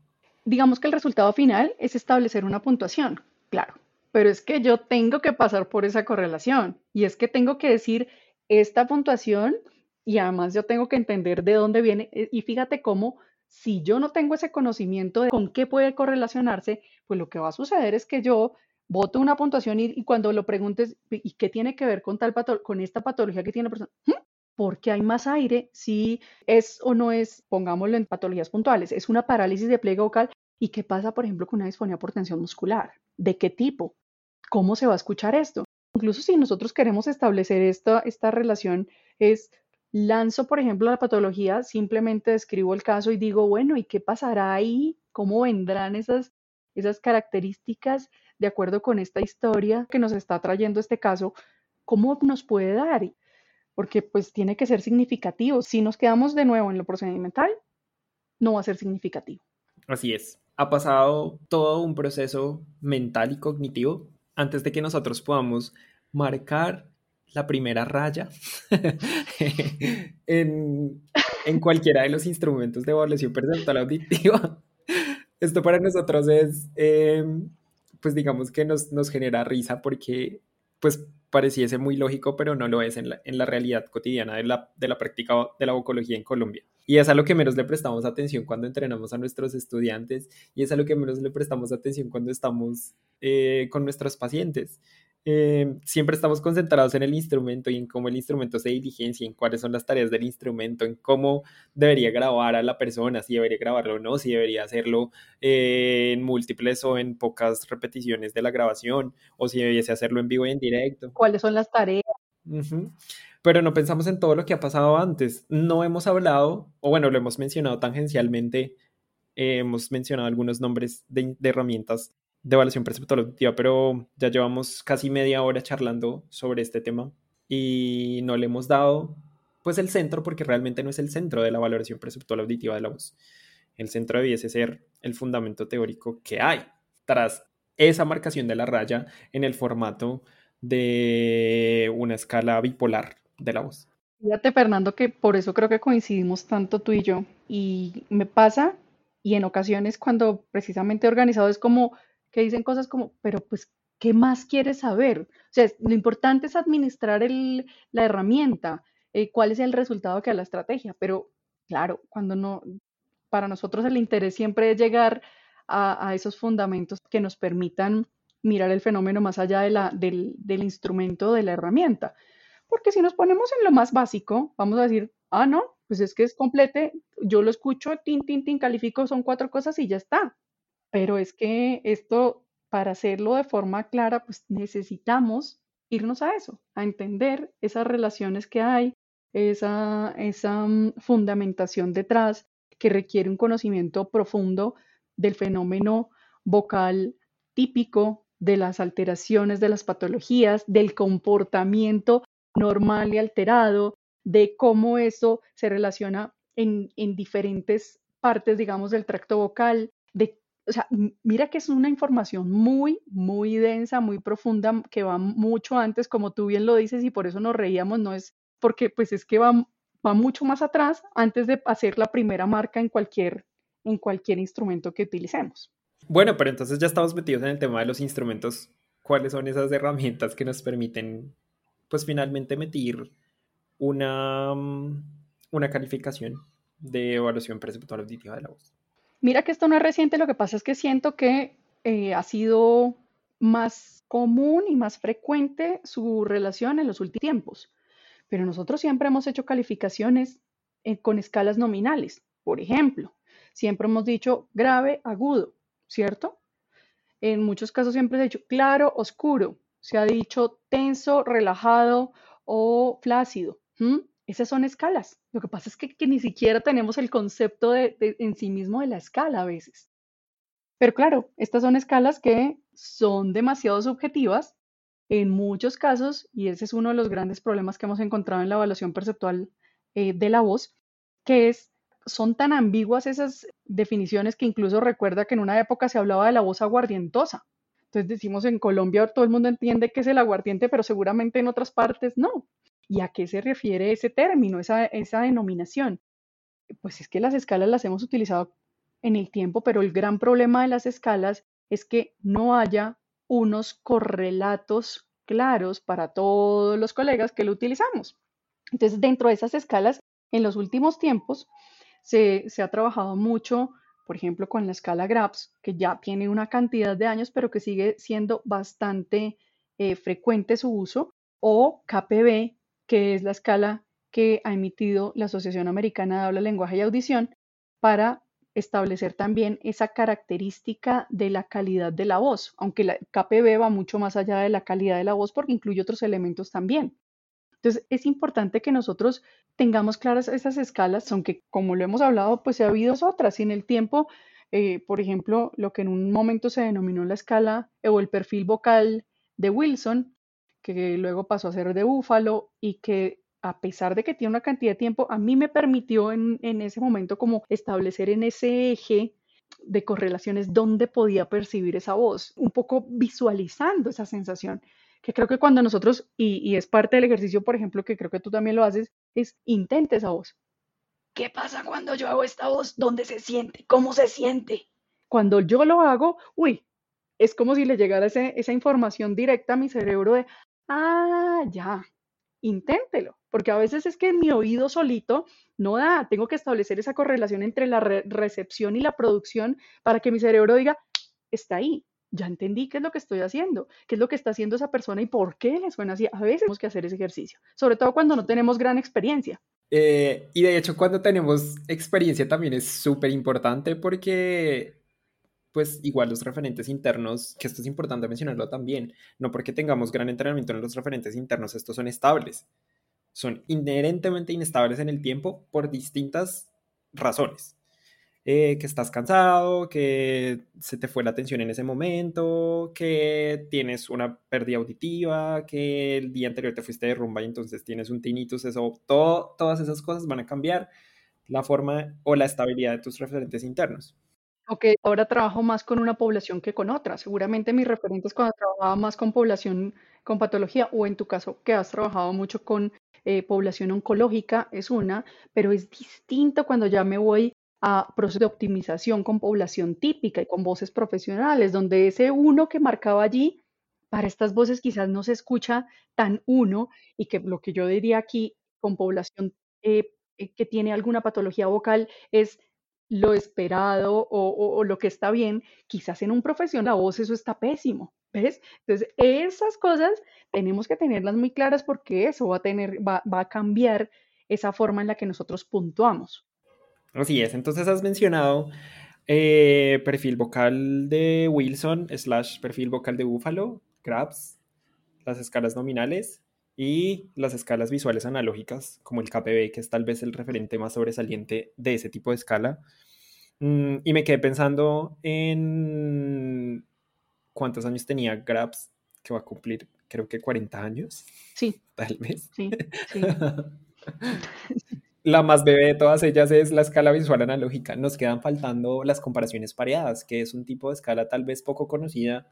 Digamos que el resultado final es establecer una puntuación, claro, pero es que yo tengo que pasar por esa correlación y es que tengo que decir esta puntuación y además yo tengo que entender de dónde viene eh, y fíjate cómo si yo no tengo ese conocimiento de con qué puede correlacionarse, pues lo que va a suceder es que yo voto una puntuación y, cuando lo preguntes, ¿y qué tiene que ver con, tal con esta patología que tiene la persona? ¿Mm? Porque hay más aire, si es o no es, pongámoslo en patologías puntuales, es una parálisis de pliegue vocal. ¿Y qué pasa, por ejemplo, con una disfonía por tensión muscular? ¿De qué tipo? ¿Cómo se va a escuchar esto? Incluso si nosotros queremos establecer esta, esta relación, es lanzo, por ejemplo, la patología, simplemente describo el caso y digo, bueno, ¿y qué pasará ahí? ¿Cómo vendrán esas, esas características de acuerdo con esta historia que nos está trayendo este caso? ¿Cómo nos puede dar? Porque pues tiene que ser significativo. Si nos quedamos de nuevo en lo procedimental, no va a ser significativo. Así es. Ha pasado todo un proceso mental y cognitivo antes de que nosotros podamos marcar la primera raya en, cualquiera de los instrumentos de evaluación percentual auditiva. Esto para nosotros es, em, pues digamos que nos, nos genera risa porque pues pareciese muy lógico, pero no lo es en la, realidad cotidiana de la, de la práctica de la vocología en Colombia. Y es a lo que menos le prestamos atención cuando entrenamos a nuestros estudiantes y es a lo que menos le prestamos atención cuando estamos eh, con nuestros pacientes. Eh, siempre estamos concentrados en el instrumento y en cómo el instrumento se diligencia, en cuáles son las tareas del instrumento, en cómo debería grabar a la persona, si debería grabarlo o no, si debería hacerlo eh, en múltiples o en pocas repeticiones de la grabación, o si debiese hacerlo en vivo y en directo. ¿Cuáles son las tareas? Pero no pensamos en todo lo que ha pasado antes. No hemos hablado, o bueno, lo hemos mencionado tangencialmente, eh, hemos mencionado algunos nombres de, de herramientas de evaluación perceptual auditiva, pero ya llevamos casi media hora charlando sobre este tema y no le hemos dado pues el centro porque realmente no es el centro de la valoración perceptual auditiva de la voz. El centro debiese ser el fundamento teórico que hay tras esa marcación de la raya en el formato de una escala bipolar de la voz. Fíjate, Fernando, que por eso creo que coincidimos tanto tú y yo. Y me pasa, y en ocasiones cuando precisamente he organizado es como que dicen cosas como, pero pues, ¿qué más quieres saber? O sea, lo importante es administrar la herramienta, eh, cuál es el resultado que da la estrategia, pero claro, cuando no, para nosotros el interés siempre es llegar a, esos fundamentos que nos permitan mirar el fenómeno más allá de la, del, del instrumento, de la herramienta. Porque si nos ponemos en lo más básico, vamos a decir, ah, no, pues es que es complete, yo lo escucho, tin, tin, tin, califico, son cuatro cosas y ya está. Pero es que esto, para hacerlo de forma clara, pues necesitamos irnos a eso, a entender esas relaciones que hay, esa, esa mm, fundamentación detrás que requiere un conocimiento profundo del fenómeno vocal típico, de las alteraciones de las patologías, del comportamiento normal y alterado, de cómo eso se relaciona en, en diferentes partes, digamos, del tracto vocal, de o sea, mira que es una información muy, muy densa, muy profunda, que va mucho antes, como tú bien lo dices, y por eso nos reíamos, no es porque pues es que va, va mucho más atrás antes de hacer la primera marca en cualquier, en cualquier instrumento que utilicemos. Bueno, pero entonces ya estamos metidos en el tema de los instrumentos. ¿Cuáles son esas herramientas que nos permiten, pues finalmente metir una, mm, una calificación de evaluación perceptual auditiva de la voz? Mira que esto no es reciente, lo que pasa es que siento que eh, ha sido más común y más frecuente su relación en los últimos tiempos. Pero nosotros siempre hemos hecho calificaciones eh, con escalas nominales. Por ejemplo, siempre hemos dicho grave, agudo, ¿cierto? En muchos casos siempre se ha dicho claro, oscuro. Se ha dicho tenso, relajado o flácido. Esas son escalas. Lo que pasa es que, ni siquiera tenemos el concepto de, en sí mismo de la escala a veces. Pero claro, estas son escalas que son demasiado subjetivas en muchos casos, y ese es uno de los grandes problemas que hemos encontrado en la evaluación perceptual eh, de la voz, que es, son tan ambiguas esas definiciones que incluso recuerda que en una época se hablaba de la voz aguardientosa. Entonces decimos en Colombia todo el mundo entiende que es el aguardiente, pero seguramente en otras partes no. ¿Y a qué se refiere ese término, esa, esa denominación? Pues es que las escalas las hemos utilizado en el tiempo, pero el gran problema de las escalas es que no haya unos correlatos claros para todos los colegas que lo utilizamos. Entonces, dentro de esas escalas, en los últimos tiempos, se, ha trabajado mucho, por ejemplo, con la escala GRAPS, que ya tiene una cantidad de años, pero que sigue siendo bastante eh, frecuente su uso, o KPB, que es la escala que ha emitido la Asociación Americana de Habla, Lenguaje y Audición para establecer también esa característica de la calidad de la voz, aunque la KPB va mucho más allá de la calidad de la voz porque incluye otros elementos también. Entonces, es importante que nosotros tengamos claras esas escalas, aunque como lo hemos hablado, pues ha habido otras. Y en el tiempo, eh, por ejemplo, lo que en un momento se denominó la escala o el perfil vocal de Wilson, que luego pasó a ser de búfalo y que a pesar de que tiene una cantidad de tiempo, a mí me permitió en, en ese momento como establecer en ese eje de correlaciones dónde podía percibir esa voz, un poco visualizando esa sensación que creo que cuando nosotros, y, y, es parte del ejercicio, por ejemplo, que creo que tú también lo haces, es intente esa voz. ¿Qué pasa cuando yo hago esta voz? ¿Dónde se siente? ¿Cómo se siente? Cuando yo lo hago, uy, es como si le llegara ese, esa información directa a mi cerebro de, ah, ya, inténtelo, porque a veces es que mi oído solito no da, tengo que establecer esa correlación entre la re recepción y la producción para que mi cerebro diga, está ahí, ya entendí qué es lo que estoy haciendo, qué es lo que está haciendo esa persona y por qué le suena así. A veces tenemos que hacer ese ejercicio, sobre todo cuando no tenemos gran experiencia. Eh, y de hecho, cuando tenemos experiencia también es súper importante porque, pues, igual los referentes internos, que esto es importante mencionarlo también, no porque tengamos gran entrenamiento en los referentes internos, estos son estables. Son inherentemente inestables en el tiempo por distintas razones. Eh, que estás cansado, que se te fue la atención en ese momento, que tienes una pérdida auditiva, que el día anterior te fuiste de rumba y entonces tienes un tinnitus, eso, todo, todas esas cosas van a cambiar la forma o la estabilidad de tus referentes internos. Ok, ahora trabajo más con una población que con otra. Seguramente mis referentes cuando trabajaba más con población con patología o en tu caso que has trabajado mucho con eh, población oncológica es una, pero es distinto cuando ya me voy a procesos de optimización con población típica y con voces profesionales, donde ese uno que marcaba allí, para estas voces quizás no se escucha tan uno y que lo que yo diría aquí con población eh, eh, que tiene alguna patología vocal es lo esperado o, o, lo que está bien, quizás en un profesional la voz eso está pésimo, ¿ves? Entonces, esas cosas tenemos que tenerlas muy claras porque eso va a, tener, va, va a cambiar esa forma en la que nosotros puntuamos. Así es, entonces has mencionado eh, perfil vocal de Wilson slash perfil vocal de Buffalo, Grabs, las escalas nominales y las escalas visuales analógicas, como el KPB, que es tal vez el referente más sobresaliente de ese tipo de escala. Mm, y me quedé pensando en cuántos años tenía Grabs, que va a cumplir creo que 40 años. Sí. Tal vez. Sí, sí. la más bebé de todas ellas es la escala visual analógica. Nos quedan faltando las comparaciones pareadas, que es un tipo de escala tal vez poco conocida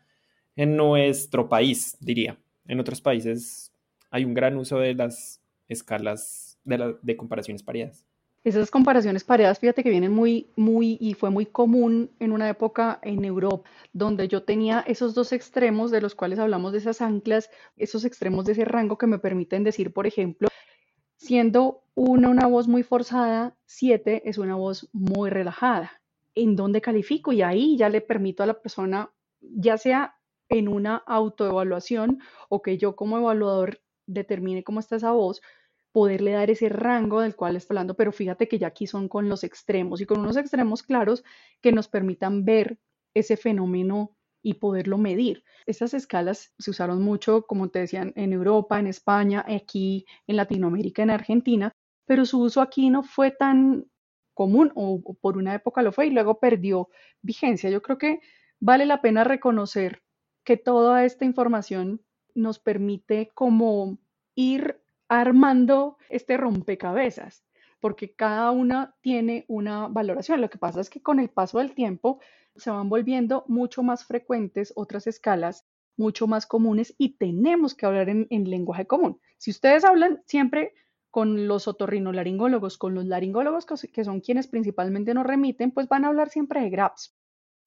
en nuestro país, diría. En otros países hay un gran uso de las escalas de, de comparaciones pareadas. Esas comparaciones pareadas, fíjate que vienen muy, muy, y fue muy común en una época en Europa, donde yo tenía esos dos extremos de los cuales hablamos de esas anclas, esos extremos de ese rango que me permiten decir, por ejemplo, Siendo una una voz muy forzada, siete es una voz muy relajada. ¿En dónde califico? Y ahí ya le permito a la persona, ya sea en una autoevaluación o que yo como evaluador determine cómo está esa voz, poderle dar ese rango del cual está hablando, pero fíjate que ya aquí son con los extremos y con unos extremos claros que nos permitan ver ese fenómeno y poderlo medir. Esas escalas se usaron mucho, como te decían, en Europa, en España, aquí en Latinoamérica, en Argentina, pero su uso aquí no fue tan común o, por una época lo fue y luego perdió vigencia. Yo creo que vale la pena reconocer que toda esta información nos permite como ir armando este rompecabezas, porque cada una tiene una valoración. Lo que pasa es que con el paso del tiempo se van volviendo mucho más frecuentes otras escalas, mucho más comunes y tenemos que hablar en, lenguaje común. Si ustedes hablan siempre con los otorrinolaringólogos, con los laringólogos, que son quienes principalmente nos remiten, pues van a hablar siempre de GRAPS,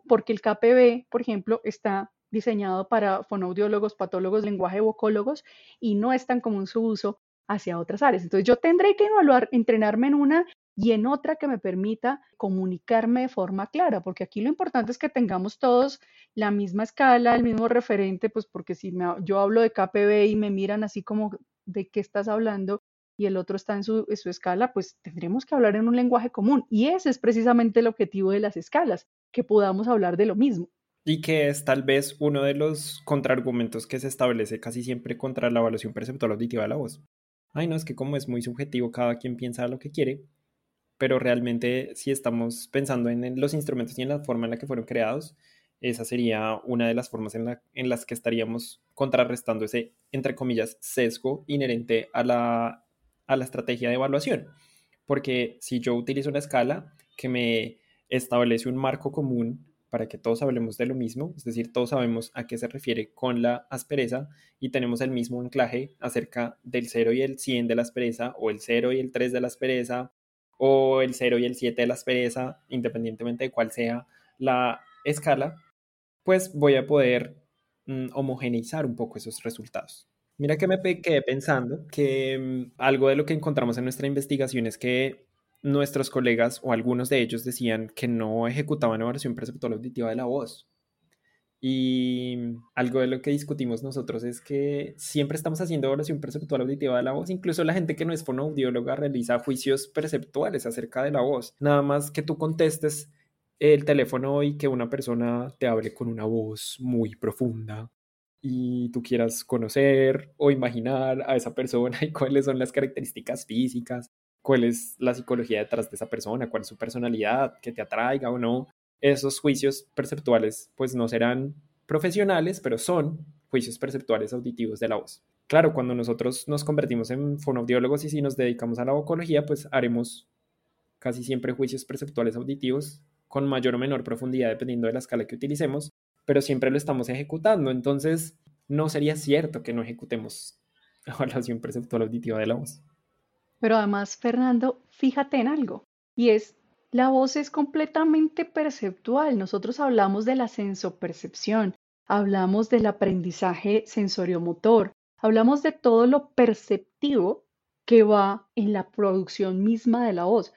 porque el KPB, por ejemplo, está diseñado para fonoaudiólogos, patólogos, lenguaje vocólogos y no es tan común su uso hacia otras áreas. Entonces yo tendré que evaluar, entrenarme en una y en otra que me permita comunicarme de forma clara, porque aquí lo importante es que tengamos todos la misma escala, el mismo referente, pues porque si yo hablo de KPB y me miran así como de qué estás hablando y el otro está en su, en su escala, pues tendremos que hablar en un lenguaje común. Y ese es precisamente el objetivo de las escalas, que podamos hablar de lo mismo. Y que es tal vez uno de los contraargumentos que se establece casi siempre contra la evaluación perceptual auditiva de la voz. Ay, no, es que como es muy subjetivo, cada quien piensa lo que quiere, pero realmente si estamos pensando en, los instrumentos y en la forma en la que fueron creados, esa sería una de las formas en, las que estaríamos contrarrestando ese, entre comillas, sesgo inherente a la a la estrategia de evaluación. Porque si yo utilizo una escala que me establece un marco común para que todos hablemos de lo mismo, es decir, todos sabemos a qué se refiere con la aspereza y tenemos el mismo anclaje acerca del 0 y el 100 de la aspereza o el 0 y el 3 de la aspereza o el 0 y el 7 de la aspereza, independientemente de cuál sea la escala, pues voy a poder mm, homogeneizar un poco esos resultados. Mira que me quedé pensando que mm, algo de lo que encontramos en nuestra investigación es que nuestros colegas o algunos de ellos decían que no ejecutaban evaluación perceptual auditiva de la voz. Y algo de lo que discutimos nosotros es que siempre estamos haciendo evaluación perceptual auditiva de la voz. Incluso la gente que no es fonoaudióloga realiza juicios perceptuales acerca de la voz. Nada más que tú contestes el teléfono y que una persona te hable con una voz muy profunda y tú quieras conocer o imaginar a esa persona y cuáles son las características físicas cuál es la psicología detrás de esa persona, cuál es su personalidad, que te atraiga o no. Esos juicios perceptuales pues no serán profesionales, pero son juicios perceptuales auditivos de la voz. Claro, cuando nosotros nos convertimos en fonoaudiólogos y si nos dedicamos a la vocología, pues haremos casi siempre juicios perceptuales auditivos con mayor o menor profundidad dependiendo de la escala que utilicemos, pero siempre lo estamos ejecutando. Entonces, no sería cierto que no ejecutemos evaluación perceptual auditiva de la voz. Pero además, Fernando, fíjate en algo, y es, la voz es completamente perceptual. Nosotros hablamos de la sensopercepción, hablamos del aprendizaje sensoriomotor, hablamos de todo lo perceptivo que va en la producción misma de la voz.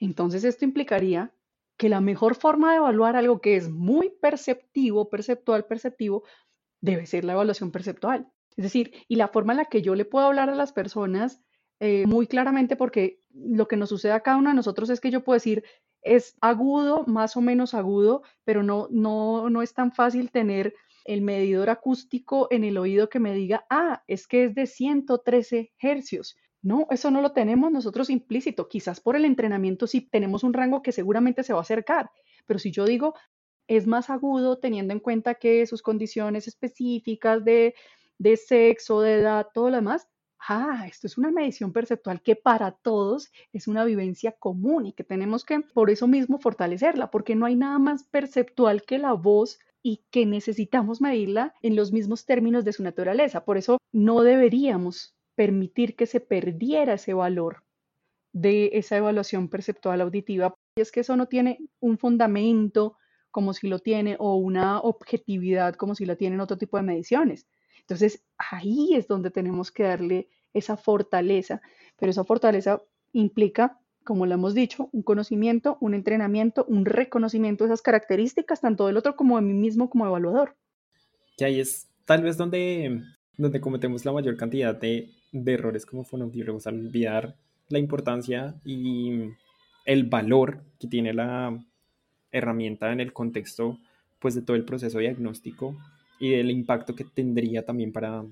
Entonces, esto implicaría que la mejor forma de evaluar algo que es muy perceptivo, perceptual, perceptivo, debe ser la evaluación perceptual. Es decir, y la forma en la que yo le puedo hablar a las personas eh, muy claramente porque lo que nos sucede a cada uno de nosotros es que yo puedo decir, es agudo, más o menos agudo, pero no, no, no es tan fácil tener el medidor acústico en el oído que me diga, ah, es que es de 113 hercios. No, eso no lo tenemos nosotros implícito. Quizás por el entrenamiento sí tenemos un rango que seguramente se va a acercar, pero si yo digo es más agudo teniendo en cuenta que sus condiciones específicas de, de sexo, de edad, todo lo demás, ah, esto es una medición perceptual que para todos es una vivencia común y que tenemos que por eso mismo fortalecerla, porque no hay nada más perceptual que la voz y que necesitamos medirla en los mismos términos de su naturaleza. Por eso no deberíamos permitir que se perdiera ese valor de esa evaluación perceptual auditiva. Y es que eso no tiene un fundamento como si lo tiene o una objetividad como si la tienen otro tipo de mediciones. Entonces, ahí es donde tenemos que darle esa fortaleza, pero esa fortaleza implica, como lo hemos dicho, un conocimiento, un entrenamiento, un reconocimiento de esas características, tanto del otro como de mí mismo como evaluador. Y ahí es tal vez donde, donde cometemos la mayor cantidad de, errores como fonoaudiólogos al olvidar la importancia y el valor que tiene la herramienta en el contexto pues de todo el proceso diagnóstico y el impacto que tendría también para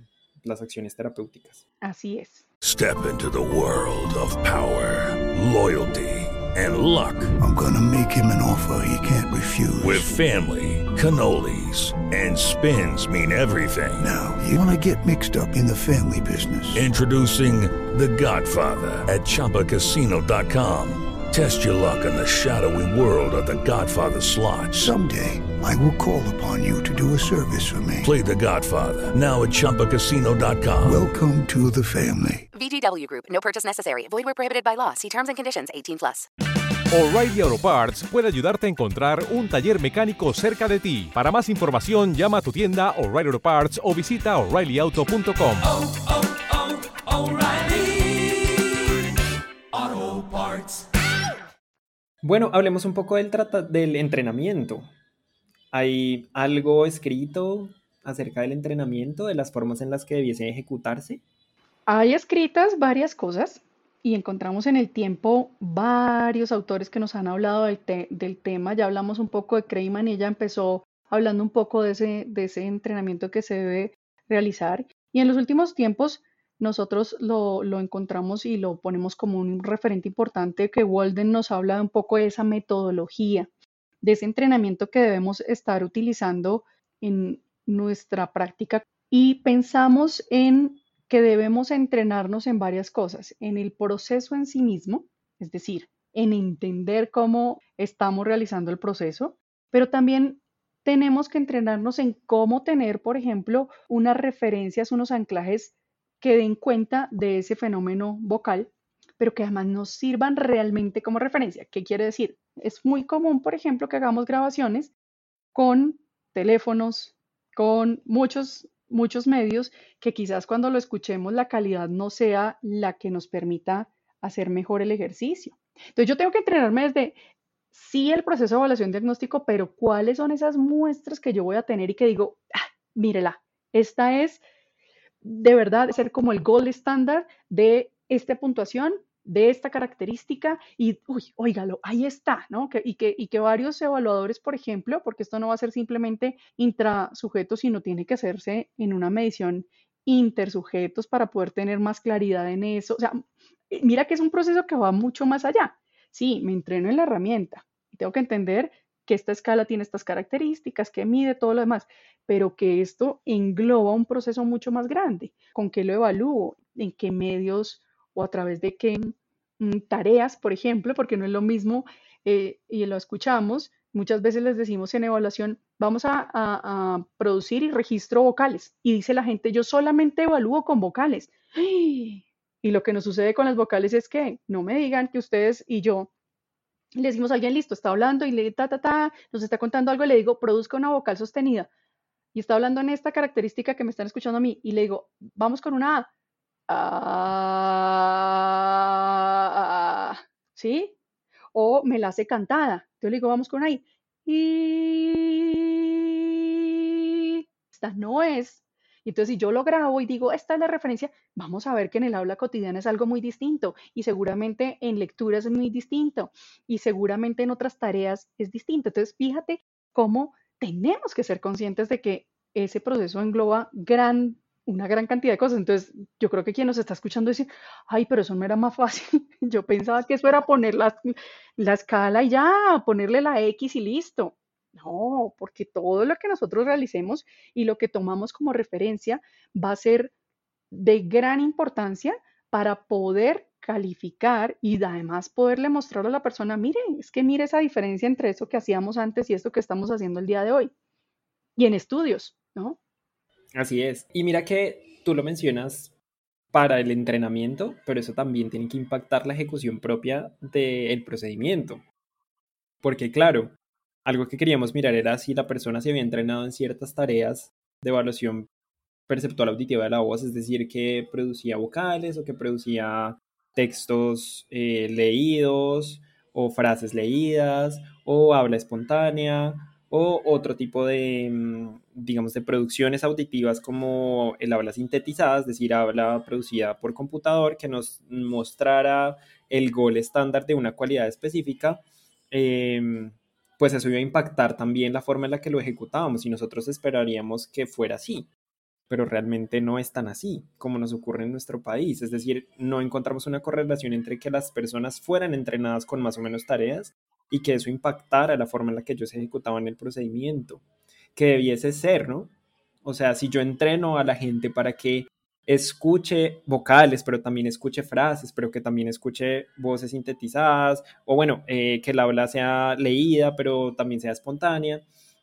las acciones terapéuticas. Así es. Step into the world of power, loyalty and luck. I'm gonna make him an offer he can't refuse. With family, cannolis and spins mean everything. Now, you wanna get mixed up in the family business. Introducing The Godfather at chapacasino.com. Test your luck in the shadowy world of The Godfather slot. Someday I will call upon you to do a service for me. Play the Godfather. Now at Chumpacasino.com. Welcome to the family. VGW Group. No purchase necessary. Void where prohibited by law. See terms and conditions 18 plus. O'Reilly Auto Parts puede ayudarte a encontrar un taller mecánico cerca de ti. Para más información, llama a tu tienda O'Reilly Auto Parts o visita O'ReillyAuto.com. Oh, oh, oh, O'Reilly Auto Parts. Bueno, hablemos un poco del, entrenamiento. ¿Hay algo escrito acerca del entrenamiento, de las formas en las que debiese ejecutarse? Hay escritas varias cosas y encontramos en el tiempo varios autores que nos han hablado del, tema. Ya hablamos un poco de Creyman y ella empezó hablando un poco de ese, de ese entrenamiento que se debe realizar. Y en los últimos tiempos nosotros lo, lo, encontramos y lo ponemos como un referente importante que Walden nos habla un poco de esa metodología de ese entrenamiento que debemos estar utilizando en nuestra práctica. Y pensamos en que debemos entrenarnos en varias cosas, en el proceso en sí mismo, es decir, en entender cómo estamos realizando el proceso, pero también tenemos que entrenarnos en cómo tener, por ejemplo, unas referencias, unos anclajes que den cuenta de ese fenómeno vocal, pero que además nos sirvan realmente como referencia. ¿Qué quiere decir? Es muy común, por ejemplo, que hagamos grabaciones con teléfonos, con muchos, muchos medios, que quizás cuando lo escuchemos la calidad no sea la que nos permita hacer mejor el ejercicio. Entonces yo tengo que entrenarme desde sí el proceso de evaluación diagnóstico, pero cuáles son esas muestras que yo voy a tener y que digo, ah, mírela, esta es de verdad ser como el gold estándar de esta puntuación, de esta característica y, uy, óigalo, ahí está, ¿no? y, que, y que varios evaluadores, por ejemplo, porque esto no va a ser simplemente intrasujeto, sino tiene que hacerse en una medición intersujetos para poder tener más claridad en eso. O sea, mira que es un proceso que va mucho más allá. Sí, me entreno en la herramienta tengo que entender que esta escala tiene estas características, que mide todo lo demás, pero que esto engloba un proceso mucho más grande. ¿Con qué lo evalúo? ¿En qué medios o a través de qué mm, tareas, por ejemplo? Porque no es lo mismo, eh, y lo escuchamos, muchas veces les decimos en evaluación, vamos a, a, producir y registro vocales. Y dice la gente, yo solamente evalúo con vocales. Y lo que nos sucede con las vocales es que no me digan que ustedes y yo le decimos a alguien, listo, está hablando y le ta, ta, ta, nos está contando algo y le digo, produzca una vocal sostenida. Y está hablando en esta característica que me están escuchando a mí. Y le digo, vamos con una A. Ah, ¿Sí? O me la hace cantada. Yo le digo, vamos con una I. Y esta no es entonces, si yo lo grabo y digo, esta es la referencia, vamos a ver que en el habla cotidiana es algo muy distinto y seguramente en lecturas es muy distinto y seguramente en otras tareas es distinto. Entonces, fíjate cómo tenemos que ser conscientes de que ese proceso engloba gran, una gran cantidad de cosas. Entonces, yo creo que quien nos está escuchando dice, ay, pero eso no era más fácil. Yo pensaba que eso era poner la escala y ya, ponerle la X y listo. No, porque todo lo que nosotros realicemos y lo que tomamos como referencia va a ser de gran importancia para poder calificar y además poderle mostrar a la persona, mire, es que mire esa diferencia entre eso que hacíamos antes y esto que estamos haciendo el día de hoy. Y en estudios, ¿no? Así es. Y mira que tú lo mencionas para el entrenamiento, pero eso también tiene que impactar la ejecución propia del procedimiento. Porque claro, algo que queríamos mirar era si la persona se había entrenado en ciertas tareas de evaluación perceptual auditiva de la voz, es decir, que producía vocales o que producía textos eh, leídos o frases leídas o habla espontánea o otro tipo de, mm, digamos, de producciones auditivas como el habla sintetizada, es decir, habla producida por computador que nos mostrara el gol estándar de una cualidad específica. Em, pues eso iba a impactar también la forma en la que lo ejecutábamos y nosotros esperaríamos que fuera así, pero realmente no es tan así como nos ocurre en nuestro país, es decir, no encontramos una correlación entre que las personas fueran entrenadas con más o menos tareas y que eso impactara la forma en la que ellos ejecutaban el procedimiento, que debiese ser, ¿no? O sea, si yo entreno a la gente para que escuche vocales, pero también escuche frases, pero que también escuche voces sintetizadas, o bueno, eh, que la habla sea leída, pero también sea espontánea,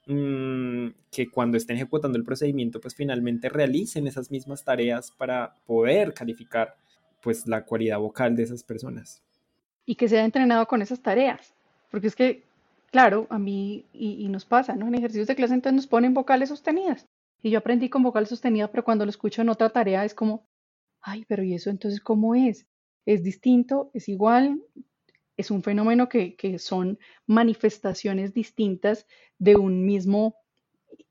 mm, que cuando estén ejecutando el procedimiento, pues finalmente realicen esas mismas tareas para poder calificar pues la cualidad vocal de esas personas. Y que sea entrenado con esas tareas, porque es que, claro, a mí y, y nos pasa, ¿no? En ejercicios de clase entonces nos ponen vocales sostenidas y yo aprendí con vocal sostenida, pero cuando lo escucho en otra tarea es como, ay, pero ¿y eso entonces cómo es? ¿Es distinto? ¿Es igual? Es un fenómeno que, que son manifestaciones distintas de un mismo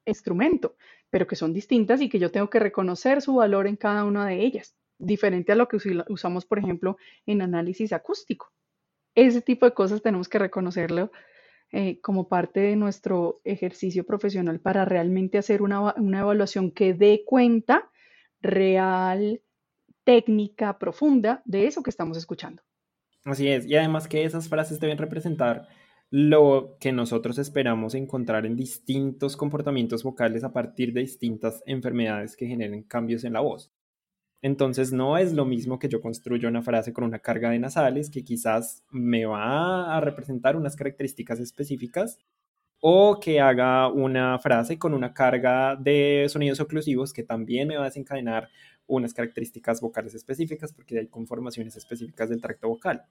instrumento, pero que son distintas y que yo tengo que reconocer su valor en cada una de ellas, diferente a lo que usamos, por ejemplo, en análisis acústico. Ese tipo de cosas tenemos que reconocerlo eh, como parte de nuestro ejercicio profesional para realmente hacer una, una evaluación que dé cuenta real, técnica, profunda de eso que estamos escuchando. Así es, y además que esas frases deben representar lo que nosotros esperamos encontrar en distintos comportamientos vocales a partir de distintas enfermedades que generen cambios en la voz. Entonces no es lo mismo que yo construya una frase con una carga de nasales que quizás me va a representar unas características específicas o que haga una frase con una carga de sonidos oclusivos que también me va a desencadenar unas características vocales específicas porque hay conformaciones específicas del tracto vocal.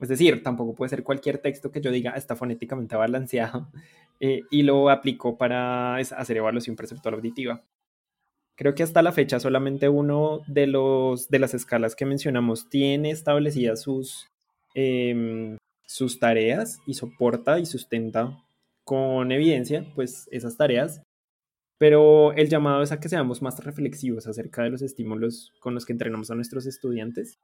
Es decir, tampoco puede ser cualquier texto que yo diga está fonéticamente balanceado eh, y lo aplico para hacer evaluación perceptual auditiva. Creo que hasta la fecha solamente uno de, los, de las escalas que mencionamos tiene establecidas sus, em, sus tareas y soporta y sustenta con evidencia pues esas tareas, pero el llamado es a que seamos más reflexivos acerca de los estímulos con los que entrenamos a nuestros estudiantes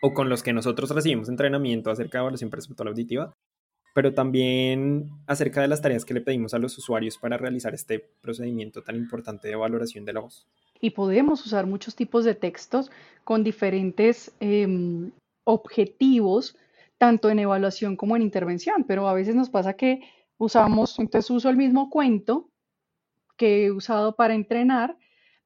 o con los que nosotros recibimos entrenamiento acerca de evaluación perceptual auditiva, pero también acerca de las tareas que le pedimos a los usuarios para realizar este procedimiento tan importante de valoración de la voz. Y podemos usar muchos tipos de textos con diferentes em, objetivos, tanto en evaluación como en intervención, pero a veces nos pasa que usamos, entonces uso el mismo cuento que he usado para entrenar,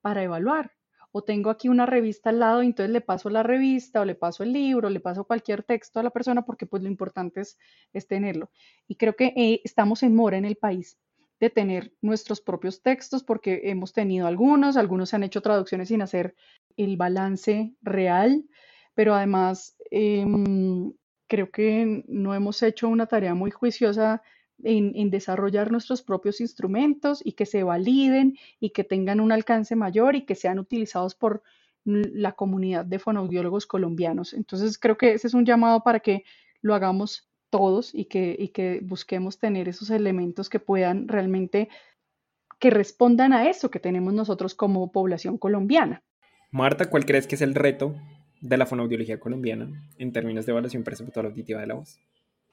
para evaluar o tengo aquí una revista al lado y entonces le paso la revista o le paso el libro, le paso cualquier texto a la persona porque pues lo importante es, es tenerlo. Y creo que eh, estamos en mora en el país de tener nuestros propios textos porque hemos tenido algunos, algunos se han hecho traducciones sin hacer el balance real, pero además em, creo que no hemos hecho una tarea muy juiciosa en, desarrollar nuestros propios instrumentos y que se validen y que tengan un alcance mayor y que sean utilizados por la comunidad de fonoaudiólogos colombianos. Entonces creo que ese es un llamado para que lo hagamos todos y que, y que busquemos tener esos elementos que puedan realmente, que respondan a eso que tenemos nosotros como población colombiana. Marta, ¿cuál crees que es el reto de la fonoaudiología colombiana en términos de evaluación perceptual auditiva de la voz?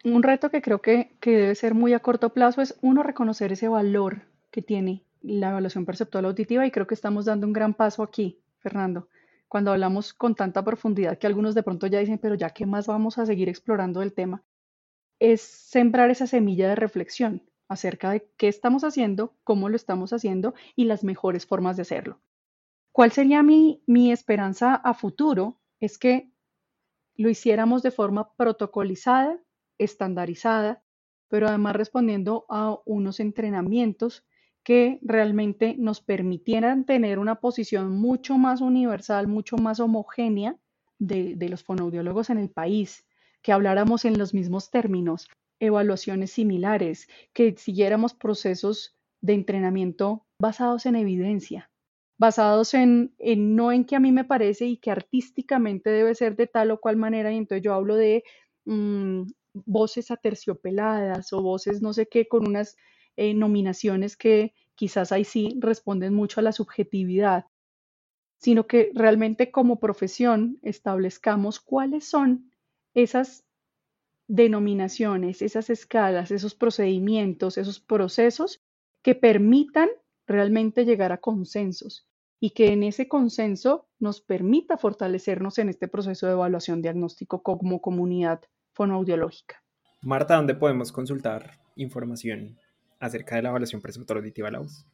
Un reto que creo que, debe ser muy a corto plazo es uno reconocer ese valor que tiene la evaluación perceptual auditiva y creo que estamos dando un gran paso aquí, Fernando, cuando hablamos con tanta profundidad que algunos de pronto ya dicen, pero ya qué más vamos a seguir explorando el tema, es sembrar esa semilla de reflexión acerca de qué estamos haciendo, cómo lo estamos haciendo y las mejores formas de hacerlo. ¿Cuál sería mi, mi esperanza a futuro? Es que lo hiciéramos de forma protocolizada estandarizada, pero además respondiendo a unos entrenamientos que realmente nos permitieran tener una posición mucho más universal, mucho más homogénea de, los fonoaudiólogos en el país, que habláramos en los mismos términos, evaluaciones similares, que siguiéramos procesos de entrenamiento basados en evidencia, basados en, no en que a mí me parece y que artísticamente debe ser de tal o cual manera, y entonces yo hablo de mm, voces aterciopeladas o voces no sé qué con unas eh, nominaciones que quizás ahí sí responden mucho a la subjetividad, sino que realmente como profesión establezcamos cuáles son esas denominaciones, esas escalas, esos procedimientos, esos procesos que permitan realmente llegar a consensos y que en ese consenso nos permita fortalecernos en este proceso de evaluación diagnóstico como comunidad fonoaudiológica. Marta, ¿dónde podemos consultar información acerca de la evaluación perceptual auditiva de la voz?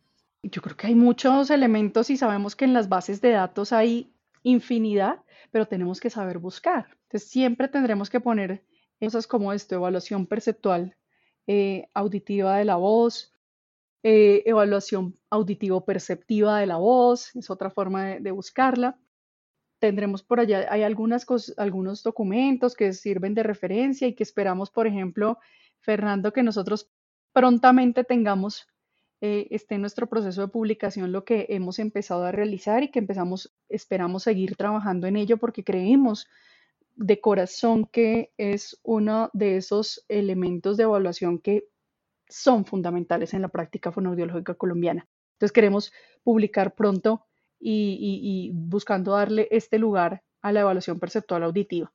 Yo creo que hay muchos elementos y sabemos que en las bases de datos hay infinidad, pero tenemos que saber buscar. Entonces siempre tendremos que poner cosas como esto, evaluación perceptual eh, auditiva de la voz, eh, evaluación auditivo-perceptiva de la voz, es otra forma de buscarla tendremos por allá, hay algunos documentos que sirven de referencia y que esperamos, por ejemplo, Fernando, que nosotros prontamente tengamos, eh, nuestro proceso de publicación lo que hemos empezado a realizar y que empezamos, esperamos seguir trabajando en ello porque creemos de corazón que es uno de esos elementos de evaluación que son fundamentales en la práctica fonoaudiológica colombiana. Entonces queremos publicar pronto y, buscando darle este lugar a la evaluación perceptual auditiva.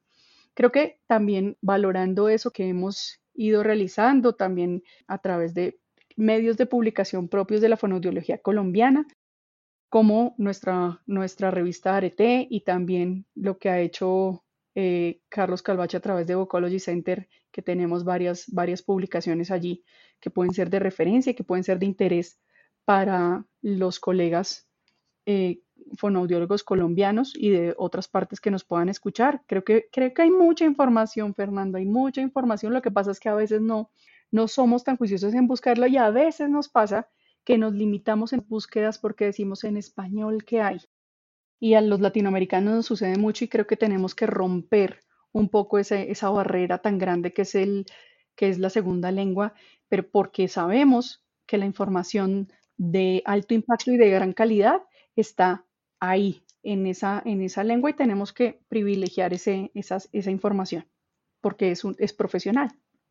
Creo que también valorando eso que hemos ido realizando también a través de medios de publicación propios de la fonoaudiología colombiana, como nuestra, nuestra revista Arete y también lo que ha hecho eh, Carlos Calvache a través de Vocology Center, que tenemos varias, varias publicaciones allí que pueden ser de referencia, que pueden ser de interés para los colegas eh, fonoaudiólogos colombianos y de otras partes que nos puedan escuchar. Creo que, creo que hay mucha información, Fernando, hay mucha información. Lo que pasa es que a veces no, no somos tan juiciosos en buscarlo y a veces nos pasa que nos limitamos en búsquedas porque decimos en español que hay. Y a los latinoamericanos nos sucede mucho y creo que tenemos que romper un poco esa barrera tan grande que es, el, que es la segunda lengua, pero porque sabemos que la información de alto impacto y de gran calidad está ahí, en esa, en esa lengua, y tenemos que privilegiar ese, esa información, porque es, un, es profesional,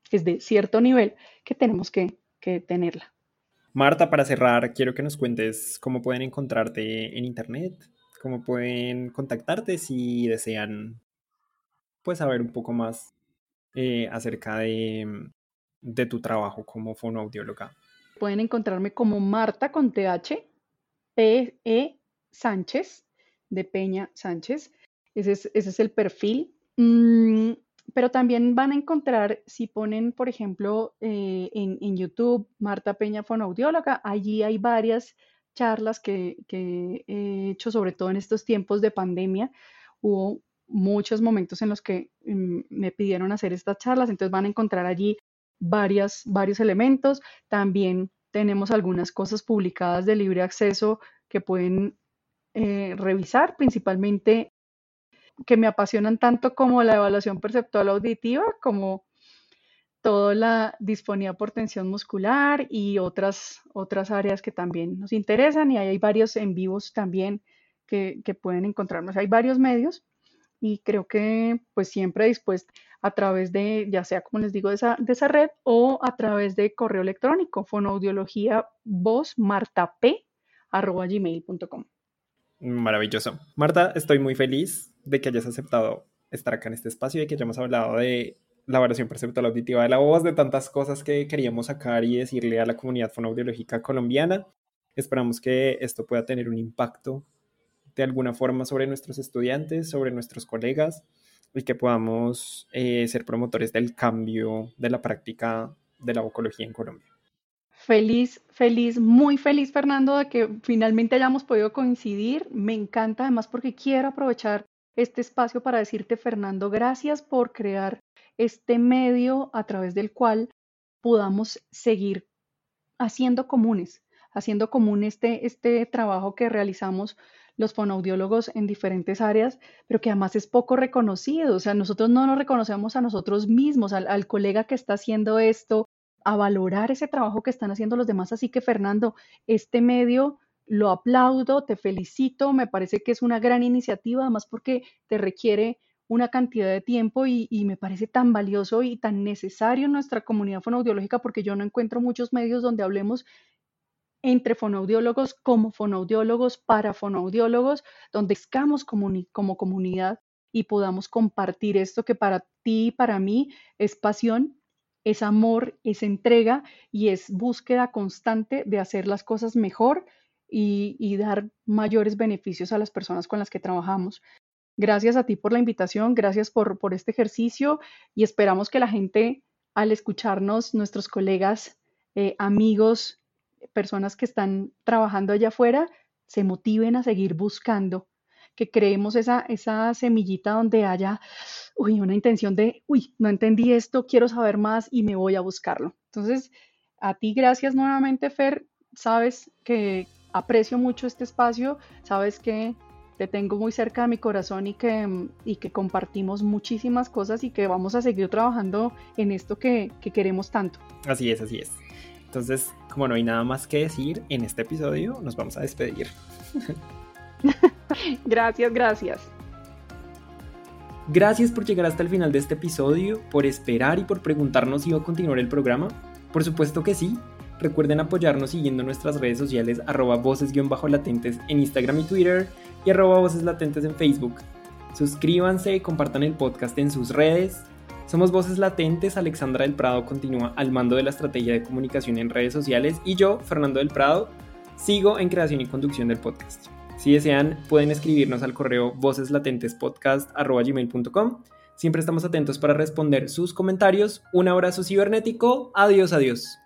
es de cierto nivel que tenemos que, que tenerla. Marta, para cerrar, quiero que nos cuentes cómo pueden encontrarte en Internet, cómo pueden contactarte si desean pues, saber un poco más eh, acerca de, de tu trabajo como fonoaudióloga. Pueden encontrarme como Marta con TH, E Sánchez, de Peña Sánchez. Ese es, el perfil. Mm, pero también van a encontrar, si ponen, por ejemplo, eh, en, YouTube, Marta Peña Fonoaudióloga, allí hay varias charlas que, he hecho, sobre todo en estos tiempos de pandemia. Hubo muchos momentos en los que mm, me pidieron hacer estas charlas, entonces van a encontrar allí varios elementos. También tenemos algunas cosas publicadas de libre acceso que pueden eh, revisar, principalmente que me apasionan tanto como la evaluación perceptual auditiva, como toda la disfonía por tensión muscular y otras, otras áreas que también nos interesan. Y hay varios en vivos también que, que pueden encontrarnos. Hay varios medios y creo que pues siempre dispuesta a través de, ya sea como les digo, de esa, de esa red o a través de correo electrónico, fonoaudiología voz gmail.com. Maravilloso. Marta, estoy muy feliz de que hayas aceptado estar acá en este espacio y que hayamos hablado de la variación perceptual auditiva de la voz, de tantas cosas que queríamos sacar y decirle a la comunidad fonoaudiológica colombiana. Esperamos que esto pueda tener un impacto de alguna forma sobre nuestros estudiantes, sobre nuestros colegas y que podamos eh, ser promotores del cambio de la práctica de la vocología en Colombia. Feliz, feliz, muy feliz, Fernando, de que finalmente hayamos podido coincidir. Me encanta además porque quiero aprovechar este espacio para decirte, Fernando, gracias por crear este medio a través del cual podamos seguir haciendo comunes, haciendo común este, este trabajo que realizamos los fonoaudiólogos en diferentes áreas, pero que además es poco reconocido. O sea, nosotros no nos reconocemos a nosotros mismos, al, colega que está haciendo esto, a valorar ese trabajo que están haciendo los demás. Así que, Fernando, este medio lo aplaudo, te felicito, me parece que es una gran iniciativa, además porque te requiere una cantidad de tiempo y, me parece tan valioso y tan necesario en nuestra comunidad fonoaudiológica porque yo no encuentro muchos medios donde hablemos entre fonoaudiólogos como fonoaudiólogos para fonoaudiólogos, donde estamos como comunidad y podamos compartir esto que para ti y para mí es pasión, es amor, es entrega y es búsqueda constante de hacer las cosas mejor y, dar mayores beneficios a las personas con las que trabajamos. Gracias a ti por la invitación, gracias por, este ejercicio y esperamos que la gente al escucharnos, nuestros colegas, eh, amigos, personas que están trabajando allá afuera se motiven a seguir buscando, que creemos esa, esa semillita donde haya uy, una intención de, uy, no entendí esto, quiero saber más y me voy a buscarlo. Entonces, a ti gracias nuevamente, Fer. Sabes que aprecio mucho este espacio, sabes que te tengo muy cerca de mi corazón y que, y que compartimos muchísimas cosas y que vamos a seguir trabajando en esto que, que queremos tanto. Así es, así es. Entonces, como no hay nada más que decir en este episodio, nos vamos a despedir. gracias, gracias. Gracias por llegar hasta el final de este episodio, por esperar y por preguntarnos si va a continuar el programa. Por supuesto que sí. Recuerden apoyarnos siguiendo nuestras redes sociales arroba voces-latentes en Instagram y Twitter y arroba voces latentes en Facebook. Suscríbanse y compartan el podcast en sus redes. Somos Voces Latentes, Alexandra del Prado continúa al mando de la estrategia de comunicación en redes sociales y yo, Fernando del Prado, sigo en creación y conducción del podcast. Si desean, pueden escribirnos al correo voceslatentespodcast.gmail.com. Siempre estamos atentos para responder sus comentarios. Un abrazo cibernético. Adiós, adiós.